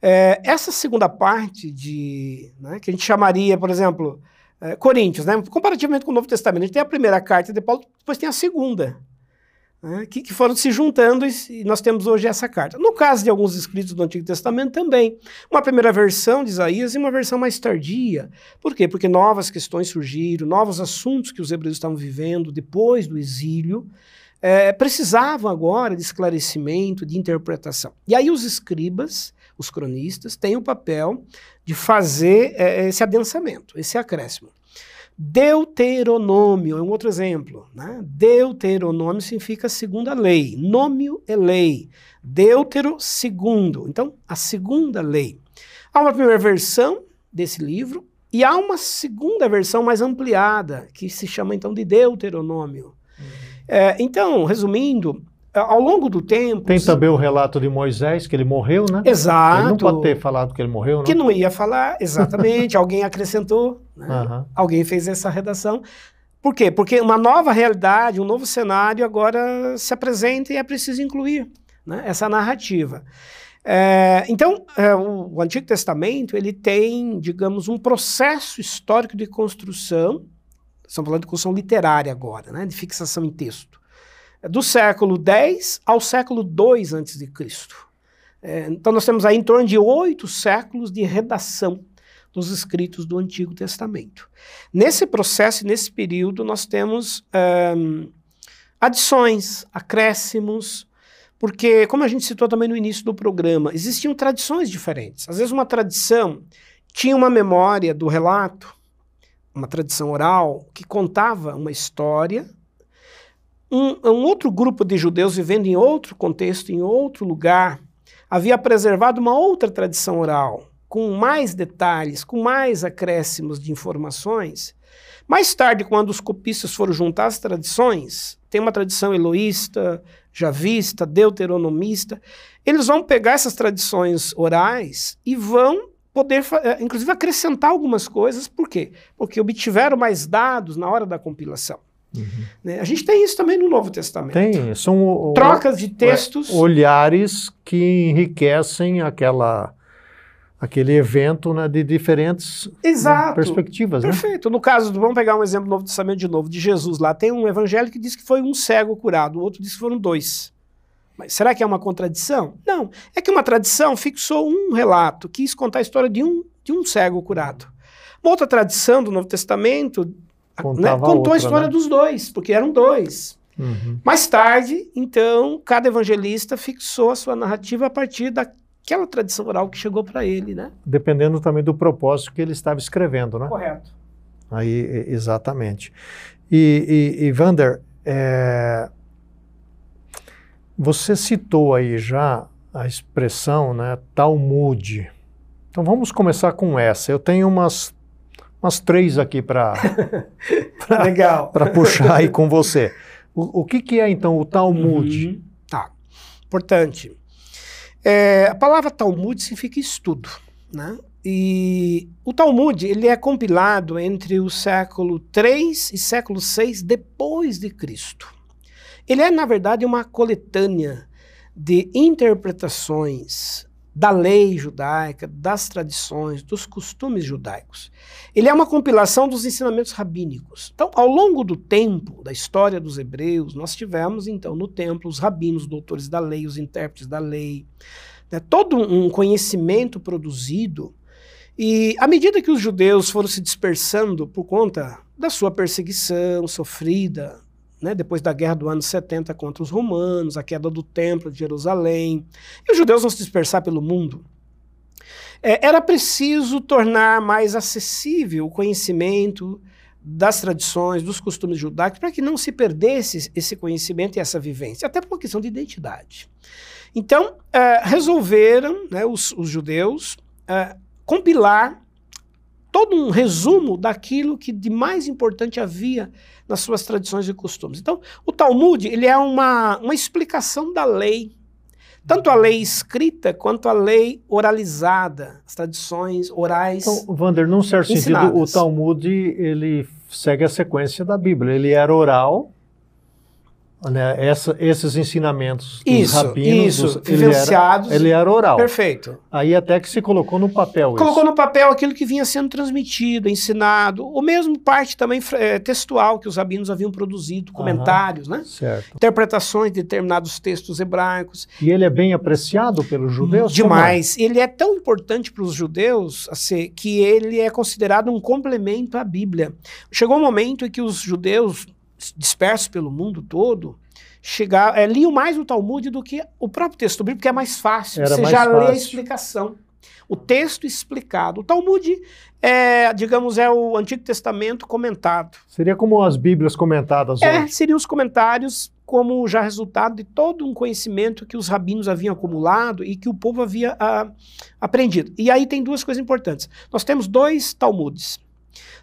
É, essa segunda parte de, né, que a gente chamaria, por exemplo, é, Coríntios, né, comparativamente com o Novo Testamento, a gente tem a primeira carta de Paulo, depois tem a segunda, né, que, que foram se juntando e, e nós temos hoje essa carta. No caso de alguns escritos do Antigo Testamento também, uma primeira versão de Isaías e uma versão mais tardia. Por quê? Porque novas questões surgiram, novos assuntos que os hebreus estavam vivendo depois do exílio, é, precisavam agora de esclarecimento, de interpretação. E aí os escribas, os cronistas, têm o papel de fazer é, esse adensamento, esse acréscimo. Deuteronômio é um outro exemplo. Né? Deuteronômio significa segunda lei. Nômio é lei. Deutero, segundo. Então, a segunda lei. Há uma primeira versão desse livro e há uma segunda versão mais ampliada, que se chama então de Deuteronômio. É, então, resumindo, ao longo do tempo. Tem também o relato de Moisés, que ele morreu, né? Exato. Ele não pode ter falado que ele morreu, não? Que não ia falar, exatamente. alguém acrescentou, né? Aham. alguém fez essa redação. Por quê? Porque uma nova realidade, um novo cenário agora se apresenta e é preciso incluir né, essa narrativa. É, então, é, o, o Antigo Testamento ele tem, digamos, um processo histórico de construção. Estamos falando de construção literária agora, né, de fixação em texto. É do século X ao século II antes de Cristo. É, então, nós temos aí em torno de oito séculos de redação dos escritos do Antigo Testamento. Nesse processo, nesse período, nós temos ahn, adições, acréscimos, porque, como a gente citou também no início do programa, existiam tradições diferentes. Às vezes, uma tradição tinha uma memória do relato, uma tradição oral, que contava uma história. Um, um outro grupo de judeus vivendo em outro contexto, em outro lugar, havia preservado uma outra tradição oral, com mais detalhes, com mais acréscimos de informações. Mais tarde, quando os copistas foram juntar as tradições, tem uma tradição eloísta, javista, deuteronomista, eles vão pegar essas tradições orais e vão poder, eh, inclusive, acrescentar algumas coisas. Por quê? Porque obtiveram mais dados na hora da compilação. Né? A gente tem isso também no Novo Testamento. Tem, são Trocas de textos. olhares que enriquecem aquela, aquele evento né, de diferentes né, Exato. perspectivas. Né? Perfeito. No caso, vamos pegar um exemplo do Novo Testamento de novo, de Jesus lá. Tem um evangelho que diz que foi um cego curado, o outro diz que foram dois. Mas será que é uma contradição? Não. É que uma tradição fixou um relato, quis contar a história de um, de um cego curado. Uma outra tradição do Novo Testamento né, contou outra, a história né? dos dois, porque eram dois. Uhum. Mais tarde, então, cada evangelista fixou a sua narrativa a partir daquela tradição oral que chegou para ele, né? Dependendo também do propósito que ele estava escrevendo. Né? Correto. Aí, exatamente. E, e, e Vander, é, você citou aí já a expressão né, Talmud. Então vamos começar com essa. Eu tenho umas, umas três aqui para Legal. puxar aí com você. O, o que, que é então o Talmud? Uhum. Tá. Importante. É, a palavra Talmud significa estudo, né? E o Talmud ele é compilado entre o século 3 e século 6 depois de Cristo. Ele é na verdade uma coletânea de interpretações da lei judaica, das tradições, dos costumes judaicos. Ele é uma compilação dos ensinamentos rabínicos. Então, ao longo do tempo, da história dos hebreus, nós tivemos, então, no templo, os rabinos, os doutores da lei, os intérpretes da lei, né, todo um conhecimento produzido. E à medida que os judeus foram se dispersando por conta da sua perseguição sofrida né, depois da guerra do ano 70 contra os romanos, a queda do templo de Jerusalém, e os judeus vão se dispersar pelo mundo. É, era preciso tornar mais acessível o conhecimento das tradições, dos costumes judaicos, para que não se perdesse esse conhecimento e essa vivência, até por uma questão de identidade. Então, é, resolveram né, os, os, judeus é, compilar todo um resumo daquilo que de mais importante havia nas suas tradições e costumes. Então, o Talmud ele é uma, uma explicação da lei, tanto a lei escrita quanto a lei oralizada, as tradições orais. Então, Wander, num certo ensinadas. sentido, o Talmud ele segue a sequência da Bíblia. Ele era oral, né, essa, esses ensinamentos dos isso, rabinos, isso, dos, vivenciados. Ele era, ele era oral. Perfeito. Aí até que se colocou no papel Colocou isso. no papel aquilo que vinha sendo transmitido, ensinado, ou mesmo parte também é, textual que os rabinos haviam produzido, comentários, né? Certo. Interpretações de determinados textos hebraicos. E ele é bem apreciado pelos judeus? Demais. É? Ele é tão importante para os judeus assim, que ele é considerado um complemento à Bíblia. Chegou um momento em que os judeus dispersos pelo mundo todo, chegar, é, liam mais o Talmud do que o próprio texto bíblico, porque é mais fácil. Era Você mais já fácil. lê a explicação. O texto explicado. O Talmud é, digamos, é o Antigo Testamento comentado. Seria como as Bíblias comentadas É, hoje. seriam os comentários como já resultado de todo um conhecimento que os rabinos haviam acumulado e que o povo havia ah, aprendido. E aí tem duas coisas importantes. Nós temos dois Talmudes.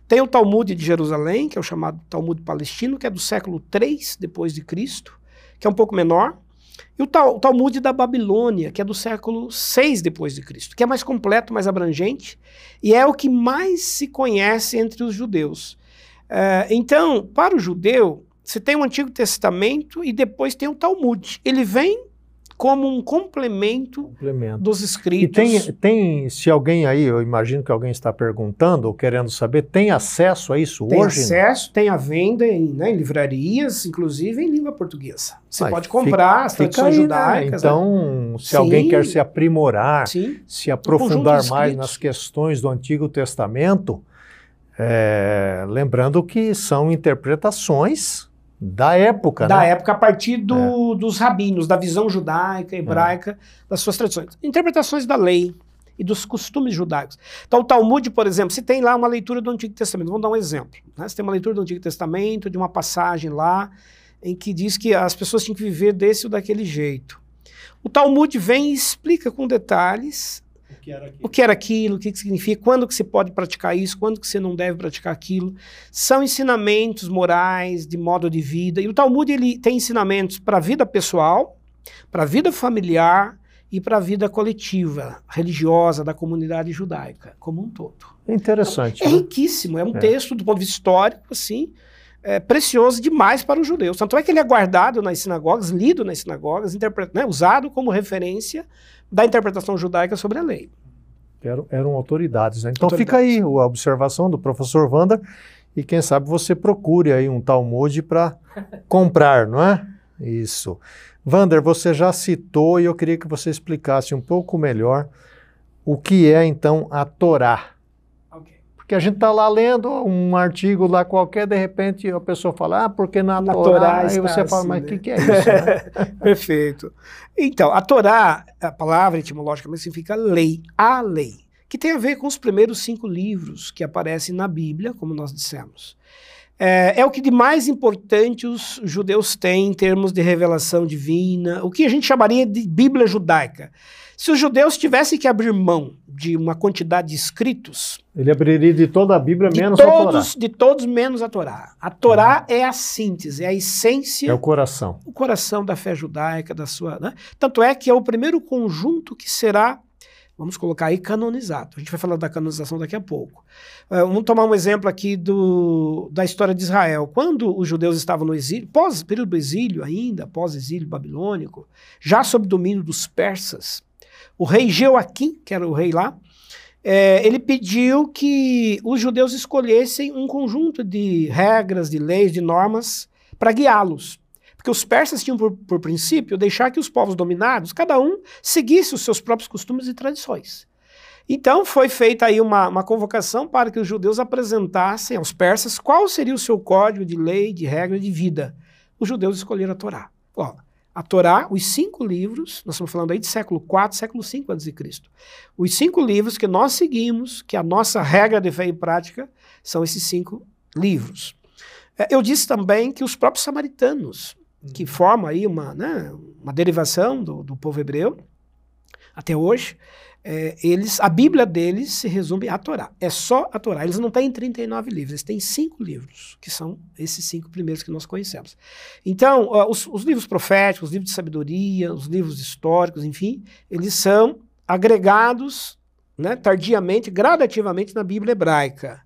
Tem o Talmud de Jerusalém, que é o chamado Talmud palestino, que é do século 3 depois de Cristo, que é um pouco menor, e o, Tal, o Talmud da Babilônia, que é do século 6 depois de Cristo, que é mais completo, mais abrangente, e é o que mais se conhece entre os judeus. Uh, então, para o judeu, você tem o Antigo Testamento e depois tem o Talmud. Ele vem como um complemento, complemento. dos escritos. E tem, tem, se alguém aí, eu imagino que alguém está perguntando ou querendo saber, tem acesso a isso tem hoje? Tem acesso, tem a venda em, né, em, livrarias, inclusive em língua portuguesa. Você Mas pode comprar fica, as tradições aí, judaicas. Né? Então, né? se Sim. alguém quer se aprimorar, Sim. se aprofundar mais nas questões do Antigo Testamento, é, lembrando que são interpretações da época, Da né? época, a partir do, é. dos rabinos, da visão judaica, hebraica, é. das suas tradições. Interpretações da lei e dos costumes judaicos. Então, o Talmud, por exemplo, se tem lá uma leitura do Antigo Testamento, vamos dar um exemplo. Né? Você tem uma leitura do Antigo Testamento, de uma passagem lá, em que diz que as pessoas tinham que viver desse ou daquele jeito. O Talmud vem e explica com detalhes que era aquilo, o que, era aquilo, o que, que significa, quando que se pode praticar isso, quando que você não deve praticar aquilo. São ensinamentos morais, de modo de vida. E o Talmud ele tem ensinamentos para a vida pessoal, para a vida familiar e para a vida coletiva, religiosa da comunidade judaica como um todo. É interessante. É, né? riquíssimo, é um é. texto do ponto de vista histórico, assim, é, precioso demais para os judeus. Tanto é que ele é guardado nas sinagogas, lido nas sinagogas, né, usado como referência da interpretação judaica sobre a lei. Eram, eram autoridades. Né? Então autoridades. fica aí a observação do professor Wander e quem sabe você procure aí um Talmud para comprar, não é? Isso. Wander, você já citou e eu queria que você explicasse um pouco melhor o que é então a Torá. Porque a gente está lá lendo um artigo lá qualquer, de repente a pessoa fala, ah, porque na, na Torá, Torá aí você assim, fala, mas o né? que, que é isso? Né? Perfeito. Então, a Torá, a palavra etimologicamente significa lei, a lei, que tem a ver com os primeiros cinco livros que aparecem na Bíblia, como nós dissemos. É, é, o que de mais importante os judeus têm em termos de revelação divina, o que a gente chamaria de Bíblia judaica. Se os judeus tivessem que abrir mão de uma quantidade de escritos. Ele abriria de toda a Bíblia, menos todos, a Torá. De todos, menos a Torá. A Torá uhum. é a síntese, é a essência. É o coração. O coração da fé judaica, da sua. Né? Tanto é que é o primeiro conjunto que será, vamos colocar aí, canonizado. A gente vai falar da canonização daqui a pouco. Uh, vamos tomar um exemplo aqui do, da história de Israel. Quando os judeus estavam no exílio, pós período do exílio ainda, pós-exílio babilônico, já sob domínio dos persas, o rei Joaquim, que era o rei lá, é, ele pediu que os judeus escolhessem um conjunto de regras, de leis, de normas para guiá-los. Porque os persas tinham por, por, princípio deixar que os povos dominados, cada um, seguisse os seus próprios costumes e tradições. Então foi feita aí uma, uma convocação para que os judeus apresentassem aos persas qual seria o seu código de lei, de regra, de vida. Os judeus escolheram a Torá. A Torá, os cinco livros, nós estamos falando aí de século IV, século V a.C. Os cinco livros que nós seguimos, que a nossa regra de fé e prática, são esses cinco livros. É, eu disse também que os próprios samaritanos, que uhum. formam aí uma, né, uma derivação do, do povo hebreu, até hoje, é, eles, a Bíblia deles se resume à Torá. É só a Torá. Eles não têm 39 livros, eles têm cinco livros, que são esses cinco primeiros que nós conhecemos. Então, os, os, livros proféticos, os livros de sabedoria, os livros históricos, enfim, eles são agregados né, tardiamente, gradativamente na Bíblia hebraica.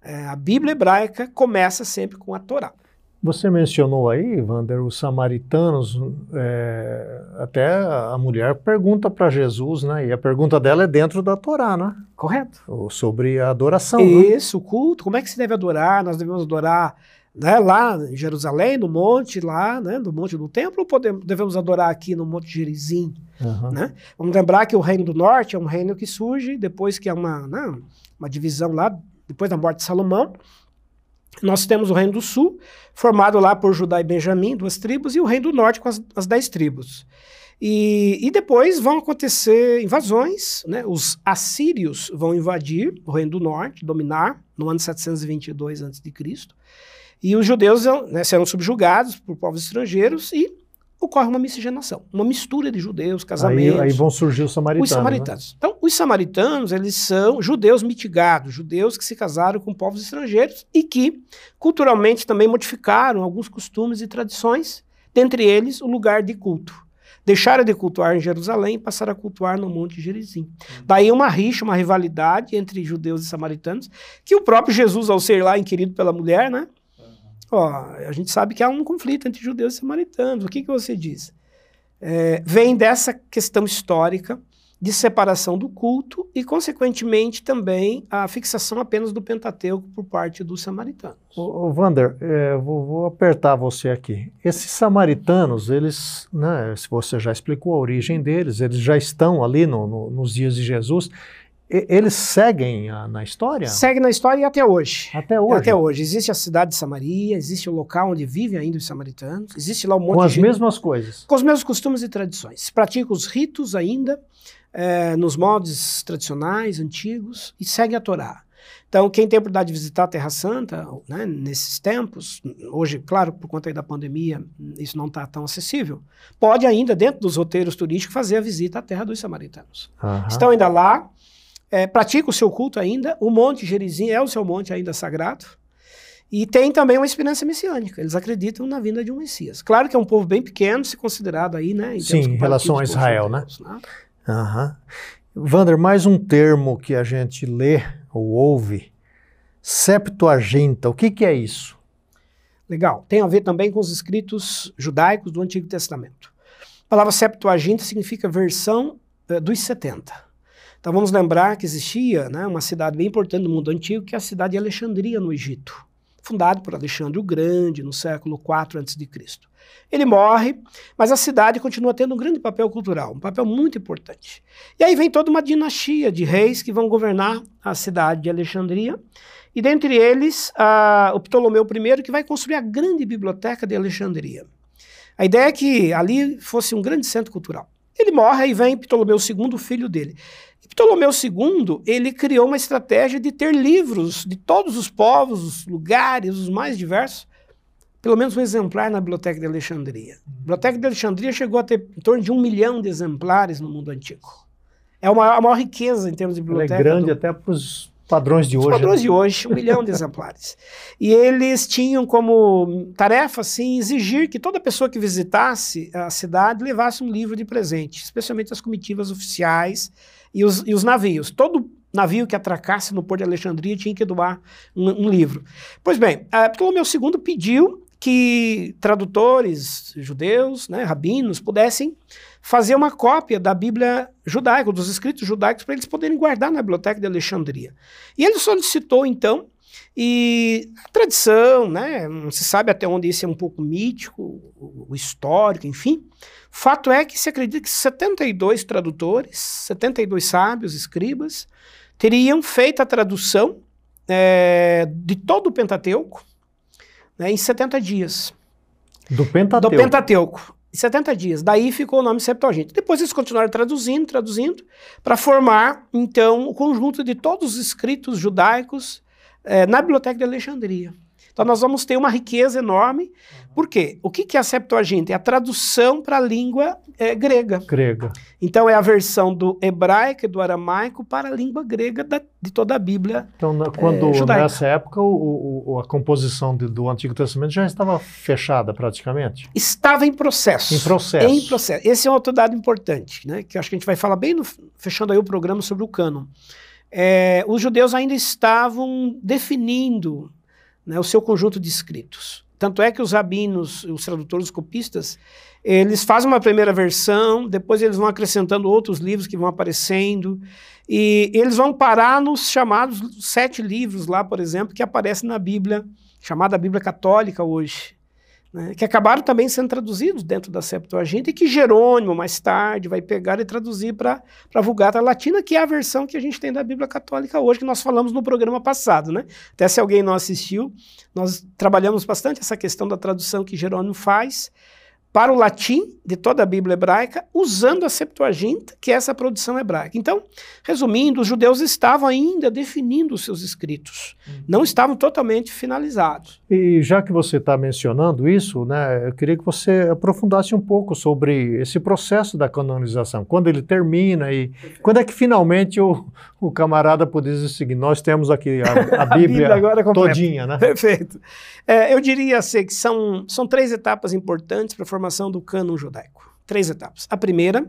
É, a Bíblia hebraica começa sempre com a Torá. Você mencionou aí, Wander, os samaritanos, é, até a mulher pergunta para Jesus, né? E a pergunta dela é dentro da Torá, né? Correto. Sobre a adoração. Né? Isso, né? o culto, como é que se deve adorar? Nós devemos adorar né, lá em Jerusalém, no monte, lá, né, no monte do templo, ou podemos, devemos adorar aqui no monte Gerizim? Uhum. Né? Vamos lembrar que o reino do norte é um reino que surge depois que há uma, né, uma divisão lá, depois da morte de Salomão, nós temos o Reino do Sul, formado lá por Judá e Benjamim, duas tribos, e o Reino do Norte com as, as dez tribos. E, e, depois vão acontecer invasões, né? os assírios vão invadir o Reino do Norte, dominar, no ano 722 a.C., e os judeus né, serão subjugados por povos estrangeiros e ocorre uma miscigenação, uma mistura de judeus, casamentos. Aí, aí vão surgir os samaritanos. Os samaritanos. Né? Então, os samaritanos, eles são judeus mitigados, judeus que se casaram com povos estrangeiros e que, culturalmente, também modificaram alguns costumes e tradições, dentre eles o lugar de culto. Deixaram de cultuar em Jerusalém e passaram a cultuar no Monte Gerizim. Uhum. Daí uma rixa, uma rivalidade entre judeus e samaritanos, que o próprio Jesus, ao ser lá inquirido pela mulher, né, Ó, a gente sabe que há um conflito entre judeus e samaritanos. O que, que você diz? É, vem dessa questão histórica de separação do culto e, consequentemente, também a fixação apenas do Pentateuco por parte dos samaritanos. Ô, ô é, vou, vou, apertar você aqui. Esses samaritanos, eles, né, se você já explicou a origem deles, eles já estão ali no, no, nos dias de Jesus eles seguem a, na história? Seguem na história e até hoje. Até hoje? Até hoje. Existe a cidade de Samaria, existe o local onde vivem ainda os samaritanos, existe lá um monte Com de as gente, mesmas coisas? Com os mesmos costumes e tradições. Praticam os ritos ainda, é, nos modos tradicionais, antigos, e seguem a Torá. Então, quem tem a oportunidade de visitar a Terra Santa, né, nesses tempos, hoje, claro, por conta da pandemia, isso não está tão acessível, pode ainda, dentro dos roteiros turísticos, fazer a visita à Terra dos Samaritanos. Uhum. Estão ainda lá, é, pratica o seu culto ainda, o Monte Gerizim é o seu monte ainda sagrado, e tem também uma esperança messiânica. Eles acreditam na vinda de um Messias. Claro que é um povo bem pequeno, se considerado aí, né? Em Sim, em relação a Israel, né? né? Uhum. Vander, mais um termo que a gente lê ou ouve, Septuaginta. O que, que é isso? Legal. Tem a ver também com os escritos judaicos do Antigo Testamento. A palavra Septuaginta significa versão uh, dos 70. Então vamos lembrar que existia né, uma cidade bem importante no mundo antigo, que é a cidade de Alexandria, no Egito, fundada por Alexandre o Grande, no século IV a.C. Ele morre, mas a cidade continua tendo um grande papel cultural, um papel muito importante. E aí vem toda uma dinastia de reis que vão governar a cidade de Alexandria, e dentre eles o Ptolomeu I, que vai construir a grande biblioteca de Alexandria. A ideia é que ali fosse um grande centro cultural. Ele morre e vem Ptolomeu II, filho dele. E Ptolomeu II, ele criou uma estratégia de ter livros de todos os povos, os lugares, os mais diversos, pelo menos um exemplar na Biblioteca de Alexandria. A Biblioteca de Alexandria chegou a ter em torno de um milhão de exemplares no mundo antigo. É a maior, a maior riqueza em termos de biblioteca. Ela é grande do... até para os padrões de hoje. Os padrões né? de hoje, um milhão de exemplares. E eles tinham como tarefa, assim, exigir que toda pessoa que visitasse a cidade levasse um livro de presente, especialmente as comitivas oficiais e os, e os navios. Todo navio que atracasse no Porto de Alexandria tinha que doar um, um livro. Pois bem, Ptolomeu II pediu que tradutores judeus, né, rabinos, pudessem fazer uma cópia da Bíblia judaica, dos escritos judaicos, para eles poderem guardar na biblioteca de Alexandria. E ele solicitou, então, e a tradição, né, não se sabe até onde isso é um pouco mítico, o, histórico, enfim. Fato é que se acredita que 72 tradutores, 72 sábios, escribas, teriam feito a tradução é, de todo o Pentateuco né, em 70 dias. Do Pentateuco? Do Pentateuco. Em 70 dias. Daí ficou o nome Septuaginta. Depois eles continuaram traduzindo, traduzindo, para formar, então, o conjunto de todos os escritos judaicos é, na Biblioteca de Alexandria. Então nós vamos ter uma riqueza enorme. Por quê? O que, que é a Septuaginta? É a tradução para a língua é, grega. Grega. Então é a versão do hebraico e do aramaico para a língua grega da, de toda a Bíblia. Então, na, quando é, nessa época o, o, a composição de, do Antigo Testamento já estava fechada praticamente? Estava em processo. Em processo. Em processo. Esse é um outro dado importante, né? Que acho que a gente vai falar bem no, fechando aí o programa sobre o cânon. É, os judeus ainda estavam definindo né, o seu conjunto de escritos. Tanto é que os rabinos, os tradutores, os copistas, eles fazem uma primeira versão, depois eles vão acrescentando outros livros que vão aparecendo, e eles vão parar nos chamados sete livros lá, por exemplo, que aparecem na Bíblia, chamada Bíblia Católica hoje né, que acabaram também sendo traduzidos dentro da Septuaginta e que Jerônimo, mais tarde, vai pegar e traduzir para a Vulgata Latina, que é a versão que a gente tem da Bíblia Católica hoje, que nós falamos no programa passado. Né? Até se alguém não assistiu, nós trabalhamos bastante essa questão da tradução que Jerônimo faz para o latim de toda a Bíblia hebraica, usando a Septuaginta, que é essa produção hebraica. Então, resumindo, os judeus estavam ainda definindo os seus escritos, uhum. não estavam totalmente finalizados. E já que você está mencionando isso, né, eu queria que você aprofundasse um pouco sobre esse processo da canonização, quando ele termina e quando é que finalmente o, o camarada pode dizer o seguinte, nós temos aqui a, a Bíblia, a Bíblia todinha, né? Perfeito. É, eu diria assim, que são, são três etapas importantes para a formação do cânon judaico. Três etapas. A primeira,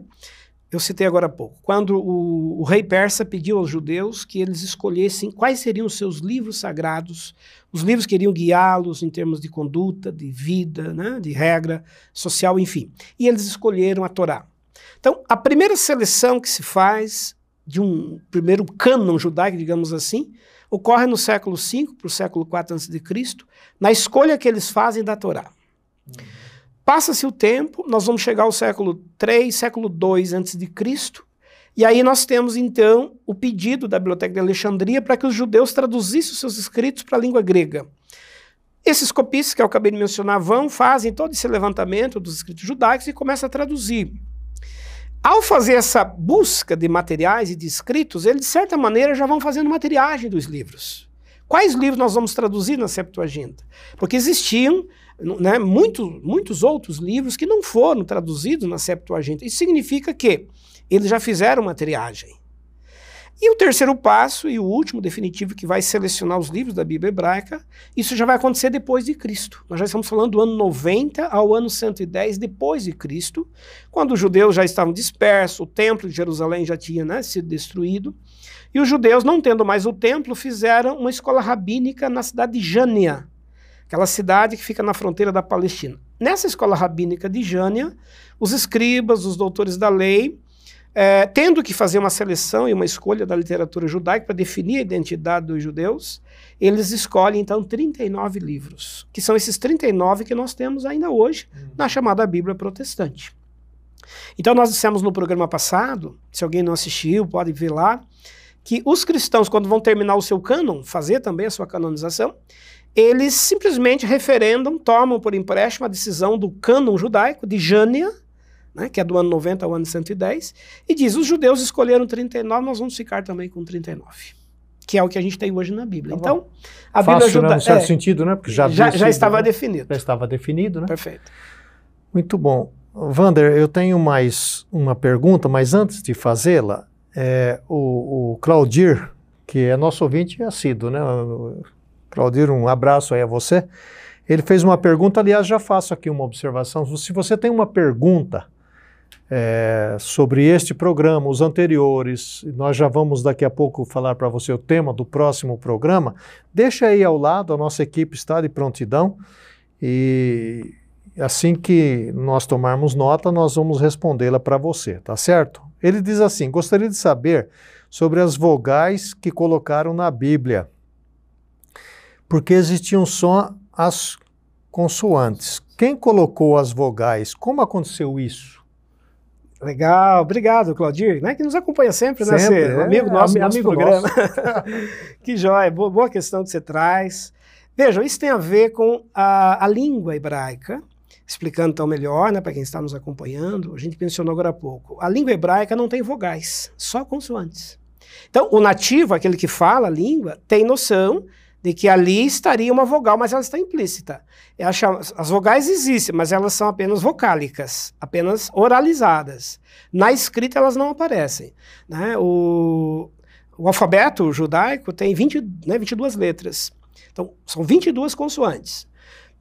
eu citei agora há pouco, quando o, o rei persa pediu aos judeus que eles escolhessem quais seriam os seus livros sagrados, os livros que iriam guiá-los em termos de conduta, de vida, né, de regra social, enfim. E eles escolheram a Torá. Então, a primeira seleção que se faz de um primeiro cânon judaico, digamos assim, ocorre no século V para o século IV a.C., na escolha que eles fazem da Torá. Uhum. Passa-se o tempo, nós vamos chegar ao século III, século II a.C., e aí nós temos então o pedido da Biblioteca de Alexandria para que os judeus traduzissem os seus escritos para a língua grega. Esses copistas que eu acabei de mencionar vão, fazem todo esse levantamento dos escritos judaicos e começam a traduzir. Ao fazer essa busca de materiais e de escritos, eles, de certa maneira, já vão fazendo materiagem dos livros. Quais livros nós vamos traduzir na Septuaginta? Porque existiam né, muitos, muitos outros livros que não foram traduzidos na Septuaginta. Isso significa que eles já fizeram materiagem. E o terceiro passo e o último definitivo que vai selecionar os livros da Bíblia hebraica, isso já vai acontecer depois de Cristo. Nós já estamos falando do ano 90 ao ano 110 depois de Cristo, quando os judeus já estavam dispersos, o templo de Jerusalém já tinha né, sido destruído, e os judeus, não tendo mais o templo, fizeram uma escola rabínica na cidade de Jânia, aquela cidade que fica na fronteira da Palestina. Nessa escola rabínica de Jânia, os escribas, os doutores da lei, é, tendo que fazer uma seleção e uma escolha da literatura judaica para definir a identidade dos judeus, eles escolhem então 39 livros, que são esses 39 que nós temos ainda hoje uhum. na chamada Bíblia protestante. Então nós dissemos no programa passado, se alguém não assistiu, pode ver lá, que os cristãos, quando vão terminar o seu cânon, fazer também a sua canonização, eles simplesmente referendam, tomam por empréstimo a decisão do cânon judaico de Jânia, né, que é do ano 90 ao ano 110, e diz: os judeus escolheram 39, nós vamos ficar também com 39. Que é o que a gente tem hoje na Bíblia. Tá então, a Fácil, Bíblia ajuda. Né, no certo é, sentido, né? Porque já, já, já estava né? definido. Já estava definido, né? Perfeito. Muito bom. Vander, eu tenho mais uma pergunta, mas antes de fazê-la, é, o, o Claudir, que é nosso ouvinte assíduo, né? Claudir, um abraço aí a você. Ele fez uma pergunta, aliás, já faço aqui uma observação. Se você tem uma pergunta é, sobre este programa, os anteriores, nós já vamos daqui a pouco falar para você o tema do próximo programa, deixa aí ao lado, a nossa equipe está de prontidão e assim que nós tomarmos nota, nós vamos respondê-la para você, tá certo? Ele diz assim: gostaria de saber sobre as vogais que colocaram na Bíblia, porque existiam só as consoantes. Quem colocou as vogais? Como aconteceu isso? Legal, obrigado, Claudir, né, que nos acompanha sempre, sempre né? É, amigo nosso, amigo nosso programa. que joia, boa, boa, questão que você traz. Vejam, isso tem a ver com a, a língua hebraica, explicando então melhor, né, para quem está nos acompanhando, a gente mencionou agora há pouco. A língua hebraica não tem vogais, só consoantes. Então, o nativo, aquele que fala a língua, tem noção de que ali estaria uma vogal, mas ela está implícita. As vogais existem, mas elas são apenas vocálicas, apenas oralizadas. Na escrita elas não aparecem. Né? O, o alfabeto judaico tem 20, né, 22 letras. Então, são 22 consoantes.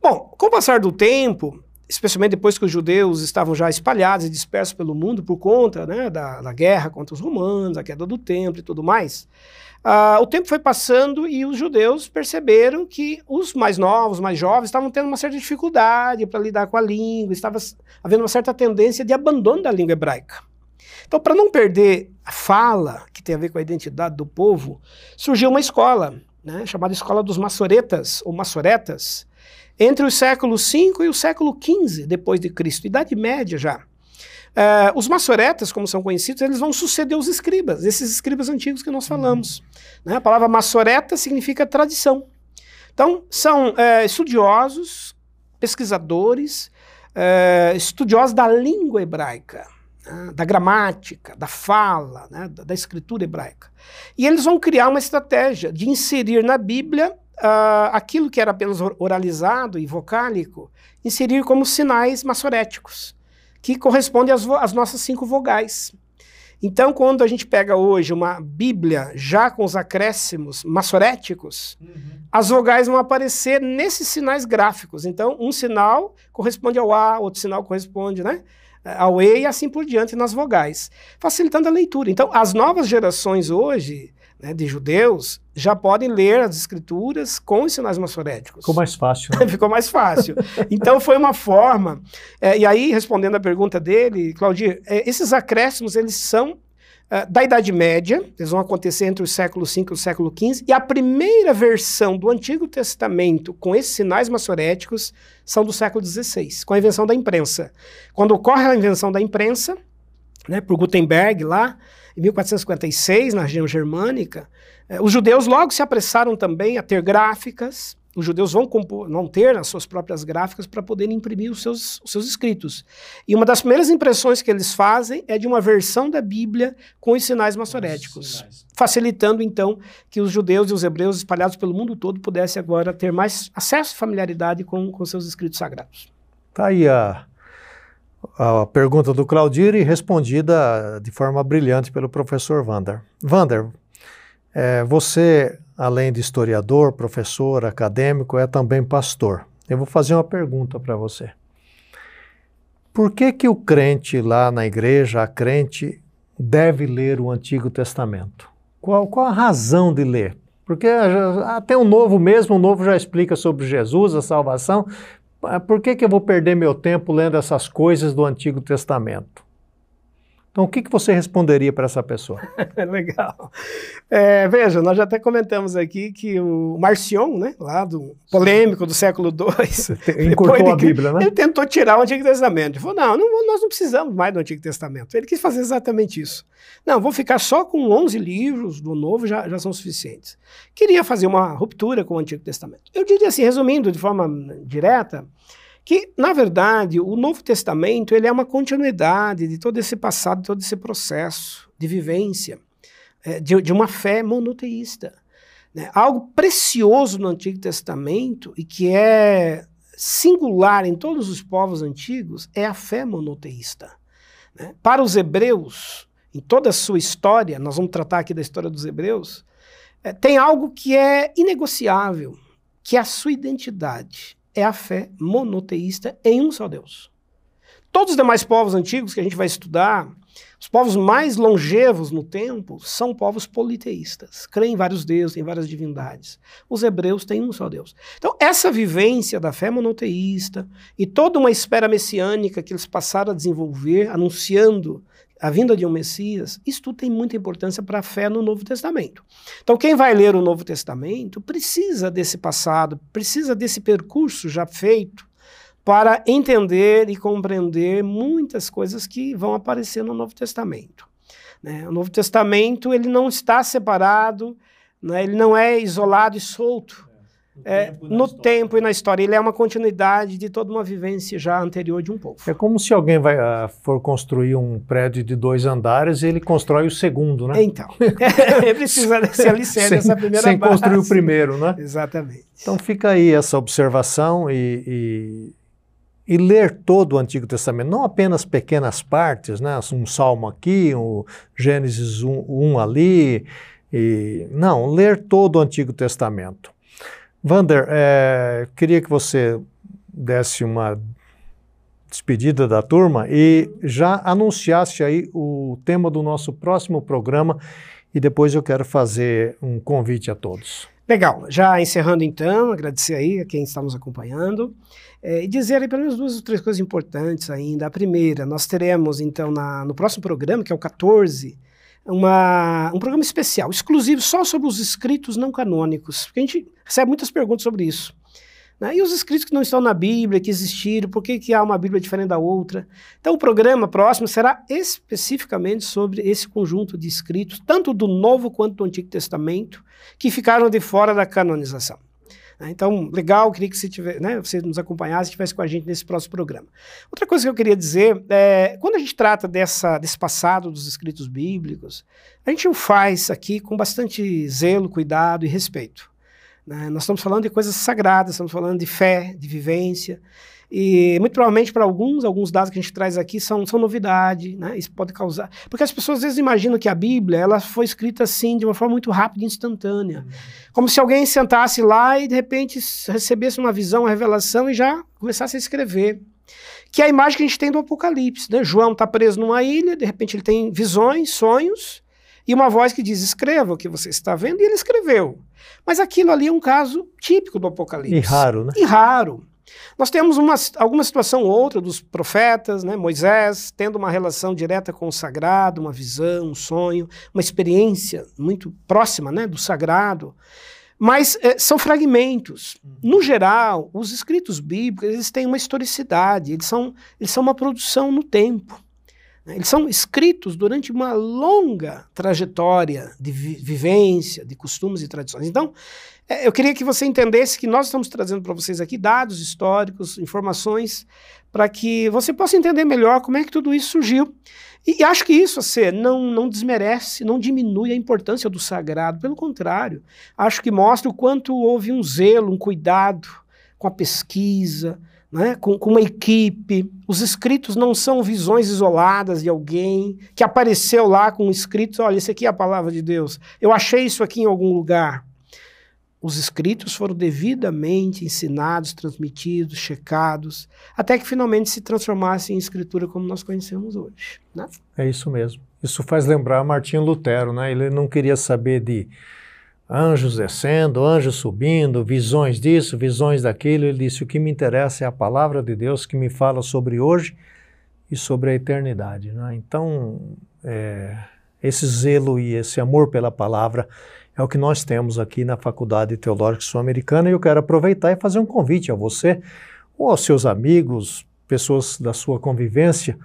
Bom, com o passar do tempo, especialmente depois que os judeus estavam já espalhados e dispersos pelo mundo por conta né, da, da, guerra contra os romanos, a queda do templo e tudo mais, uh, o tempo foi passando e os judeus perceberam que os mais novos, mais jovens, estavam tendo uma certa dificuldade para lidar com a língua, estava havendo uma certa tendência de abandono da língua hebraica. Então, para não perder a fala, que tem a ver com a identidade do povo, surgiu uma escola, né, chamada Escola dos Massoretas, ou Massoretas, entre o século V e o século XV depois de Cristo, Idade Média já. Uh, os massoretas, como são conhecidos, eles vão suceder os escribas, esses escribas antigos que nós falamos. Uhum. Né? A palavra massoreta significa tradição. Então, são uh, estudiosos, pesquisadores, uh, estudiosos da língua hebraica, né? da gramática, da fala, né? da, da escritura hebraica. E eles vão criar uma estratégia de inserir na Bíblia uh, aquilo que era apenas oralizado e vocálico, inserir como sinais massoréticos, que correspondem às, às nossas cinco vogais. Então, quando a gente pega hoje uma Bíblia já com os acréscimos massoréticos, uhum. as vogais vão aparecer nesses sinais gráficos. Então, um sinal corresponde ao A, outro sinal corresponde né, ao E e assim por diante nas vogais, facilitando a leitura. Então, as novas gerações hoje né, de judeus já podem ler as escrituras com os sinais massoréticos. Ficou mais fácil. Né? Ficou mais fácil. então foi uma forma. É, e aí, respondendo a pergunta dele, Claudir, é, esses acréscimos eles são é, da Idade Média, eles vão acontecer entre o século V e o século XV, e a primeira versão do Antigo Testamento com esses sinais massoréticos são do século XVI, com a invenção da imprensa. Quando ocorre a invenção da imprensa, né, por Gutenberg lá, em 1456, na região germânica, eh, os judeus logo se apressaram também a ter gráficas. Os judeus vão, compor, vão ter as suas próprias gráficas para poderem imprimir os seus, os seus escritos. E uma das primeiras impressões que eles fazem é de uma versão da Bíblia com os sinais maçoréticos, sinais. facilitando então que os judeus e os hebreus espalhados pelo mundo todo pudessem agora ter mais acesso e familiaridade com, com seus escritos sagrados. Está aí a a pergunta do Claudir e respondida de forma brilhante pelo professor Vander. Vander, é, você, além de historiador, professor, acadêmico, é também pastor. Eu vou fazer uma pergunta para você. Por que que o crente lá na igreja, a crente, deve ler o Antigo Testamento? Qual, qual a razão de ler? Porque até o Novo mesmo, o Novo já explica sobre Jesus, a salvação, ah, por que, que eu vou perder meu tempo lendo essas coisas do Antigo Testamento? Então, o que, que você responderia para essa pessoa? Legal. É, veja, nós já até comentamos aqui que o Marcion, né, lá do polêmico do século II, encurtou a Bíblia, né? Ele tentou tirar o Antigo Testamento. Ele falou: não, não, nós não precisamos mais do Antigo Testamento. Ele quis fazer exatamente isso. Não, vou ficar só com 11 livros do Novo, já, já são suficientes. Queria fazer uma ruptura com o Antigo Testamento. Eu diria assim, resumindo de forma direta, que, na verdade, o Novo Testamento ele é uma continuidade de todo esse passado, todo esse processo de vivência, é, de, de, uma fé monoteísta. Né? Algo precioso no Antigo Testamento e que é singular em todos os povos antigos é a fé monoteísta. Né? Para os hebreus, em toda a sua história, nós vamos tratar aqui da história dos hebreus, é, tem algo que é inegociável, que é a sua identidade é a fé monoteísta em um só Deus. Todos os demais povos antigos que a gente vai estudar, Os povos mais longevos no tempo são povos politeístas, creem em vários deuses, em várias divindades. Os hebreus têm um só Deus. Então, essa vivência da fé monoteísta e toda uma espera messiânica que eles passaram a desenvolver, anunciando a vinda de um Messias, isso tudo tem muita importância para a fé no Novo Testamento. Então, quem vai ler o Novo Testamento precisa desse passado, precisa desse percurso já feito para entender e compreender muitas coisas que vão aparecer no Novo Testamento. Né? O Novo Testamento ele não está separado, né? ele não é isolado e solto é, tempo no tempo e na história. Ele é uma continuidade de toda uma vivência já anterior de um povo. É como se alguém vai, uh, for construir um prédio de dois andares e ele constrói o segundo, né? Então, ele precisa desse alicerce, sem, dessa primeira sem base. construir o primeiro, né? Exatamente. Então fica aí essa observação e, e, e, ler todo o Antigo Testamento, não apenas pequenas partes, né? Um salmo aqui, um Gênesis 1 um, um ali, e, não, ler todo o Antigo Testamento. Vander, é, queria que você desse uma despedida da turma e já anunciasse aí o tema do nosso próximo programa e depois eu quero fazer um convite a todos. Legal, já encerrando então, agradecer aí a quem está nos acompanhando é, e dizer aí pelo menos duas ou três coisas importantes ainda. A primeira, nós teremos então na, no próximo programa, que é o 14, uma, um programa especial, exclusivo só sobre os escritos não canônicos, porque a gente recebe muitas perguntas sobre isso. Né? E os escritos que não estão na Bíblia, que existiram, por que, que há uma Bíblia diferente da outra? Então, o programa próximo será especificamente sobre esse conjunto de escritos, tanto do Novo quanto do Antigo Testamento, que ficaram de fora da canonização. Né? Então, legal, queria que você, tiver, né, você nos acompanhasse e estivesse com a gente nesse próximo programa. Outra coisa que eu queria dizer é, quando a gente trata dessa, desse passado dos escritos bíblicos, a gente o faz aqui com bastante zelo, cuidado e respeito. Né? Nós estamos falando de coisas sagradas, estamos falando de fé, de vivência, e muito provavelmente para alguns, alguns dados que a gente traz aqui são, são novidade, né? Isso pode causar. Porque as pessoas às vezes imaginam que a Bíblia ela foi escrita assim, de uma forma muito rápida e instantânea. Uhum. Como se alguém sentasse lá e de repente recebesse uma visão, uma revelação e já começasse a escrever. Que é a imagem que a gente tem do Apocalipse. Né? João está preso numa ilha, de repente ele tem visões, sonhos, e uma voz que diz: escreva o que você está vendo, e ele escreveu. Mas aquilo ali é um caso típico do Apocalipse. E raro, né? E raro. Nós temos uma, alguma situação ou outra dos profetas, né? Moisés tendo uma relação direta com o sagrado, uma visão, um sonho, uma experiência muito próxima né, do sagrado. Mas é, são fragmentos. Uhum. No geral, os escritos bíblicos eles têm uma historicidade, eles são, eles são uma produção no tempo. Né? Eles são escritos durante uma longa trajetória de vi vivência, de costumes e tradições. Então, é, eu queria que você entendesse que nós estamos trazendo para vocês aqui dados históricos, informações, para que você possa entender melhor como é que tudo isso surgiu. E, e acho que isso assim, não, não desmerece, não diminui a importância do sagrado, pelo contrário, acho que mostra o quanto houve um zelo, um cuidado com a pesquisa, né, com, com, uma equipe. Os escritos não são visões isoladas de alguém que apareceu lá com escritos: olha, isso aqui é a palavra de Deus. Eu achei isso aqui em algum lugar. Os escritos foram devidamente ensinados, transmitidos, checados, até que finalmente se transformassem em escritura como nós conhecemos hoje. Né? É isso mesmo. Isso faz lembrar Martinho Lutero, né? Ele não queria saber de anjos descendo, anjos subindo, visões disso, visões daquilo. Ele disse: O que me interessa é a palavra de Deus que me fala sobre hoje e sobre a eternidade. Né? Então, é, esse zelo e esse amor pela palavra é o que nós temos aqui na Faculdade Teológica Sul-Americana e eu quero aproveitar e fazer um convite a você ou aos seus amigos, pessoas da sua convivência,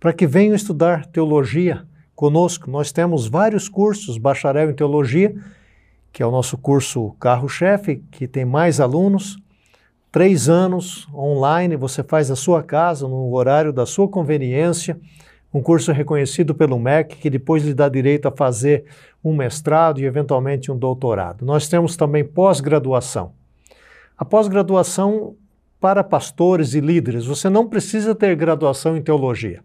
para que venham estudar teologia conosco. Nós temos vários cursos, bacharel em teologia, que é o nosso curso carro-chefe, que tem mais alunos, três anos online, você faz a sua casa, no horário da sua conveniência um curso reconhecido pelo MEC, que depois lhe dá direito a fazer um mestrado e eventualmente um doutorado. Nós temos também pós-graduação. A pós-graduação para pastores e líderes, você não precisa ter graduação em teologia.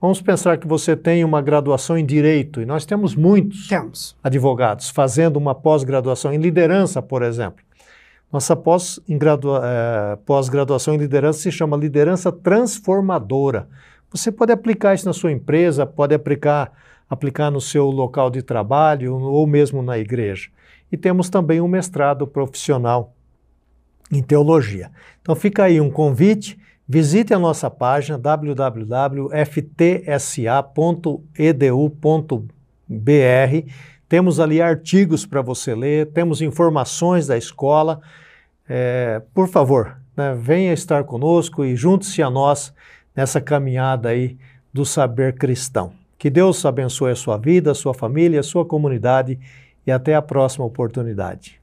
Vamos pensar que você tem uma graduação em direito, e nós temos muitos temos. advogados fazendo uma pós-graduação em liderança, por exemplo. Nossa pós-graduação eh, pós em liderança se chama liderança transformadora Você pode aplicar isso na sua empresa, pode aplicar, aplicar no seu local de trabalho ou mesmo na igreja. E temos também um mestrado profissional em teologia. Então fica aí um convite. Visite a nossa página www.ftsa.edu.br. Temos ali artigos para você ler, temos informações da escola. É, por favor, né, venha estar conosco e junte-se a nós nessa caminhada aí do saber cristão. Que Deus abençoe a sua vida, a sua família, a sua comunidade e até a próxima oportunidade.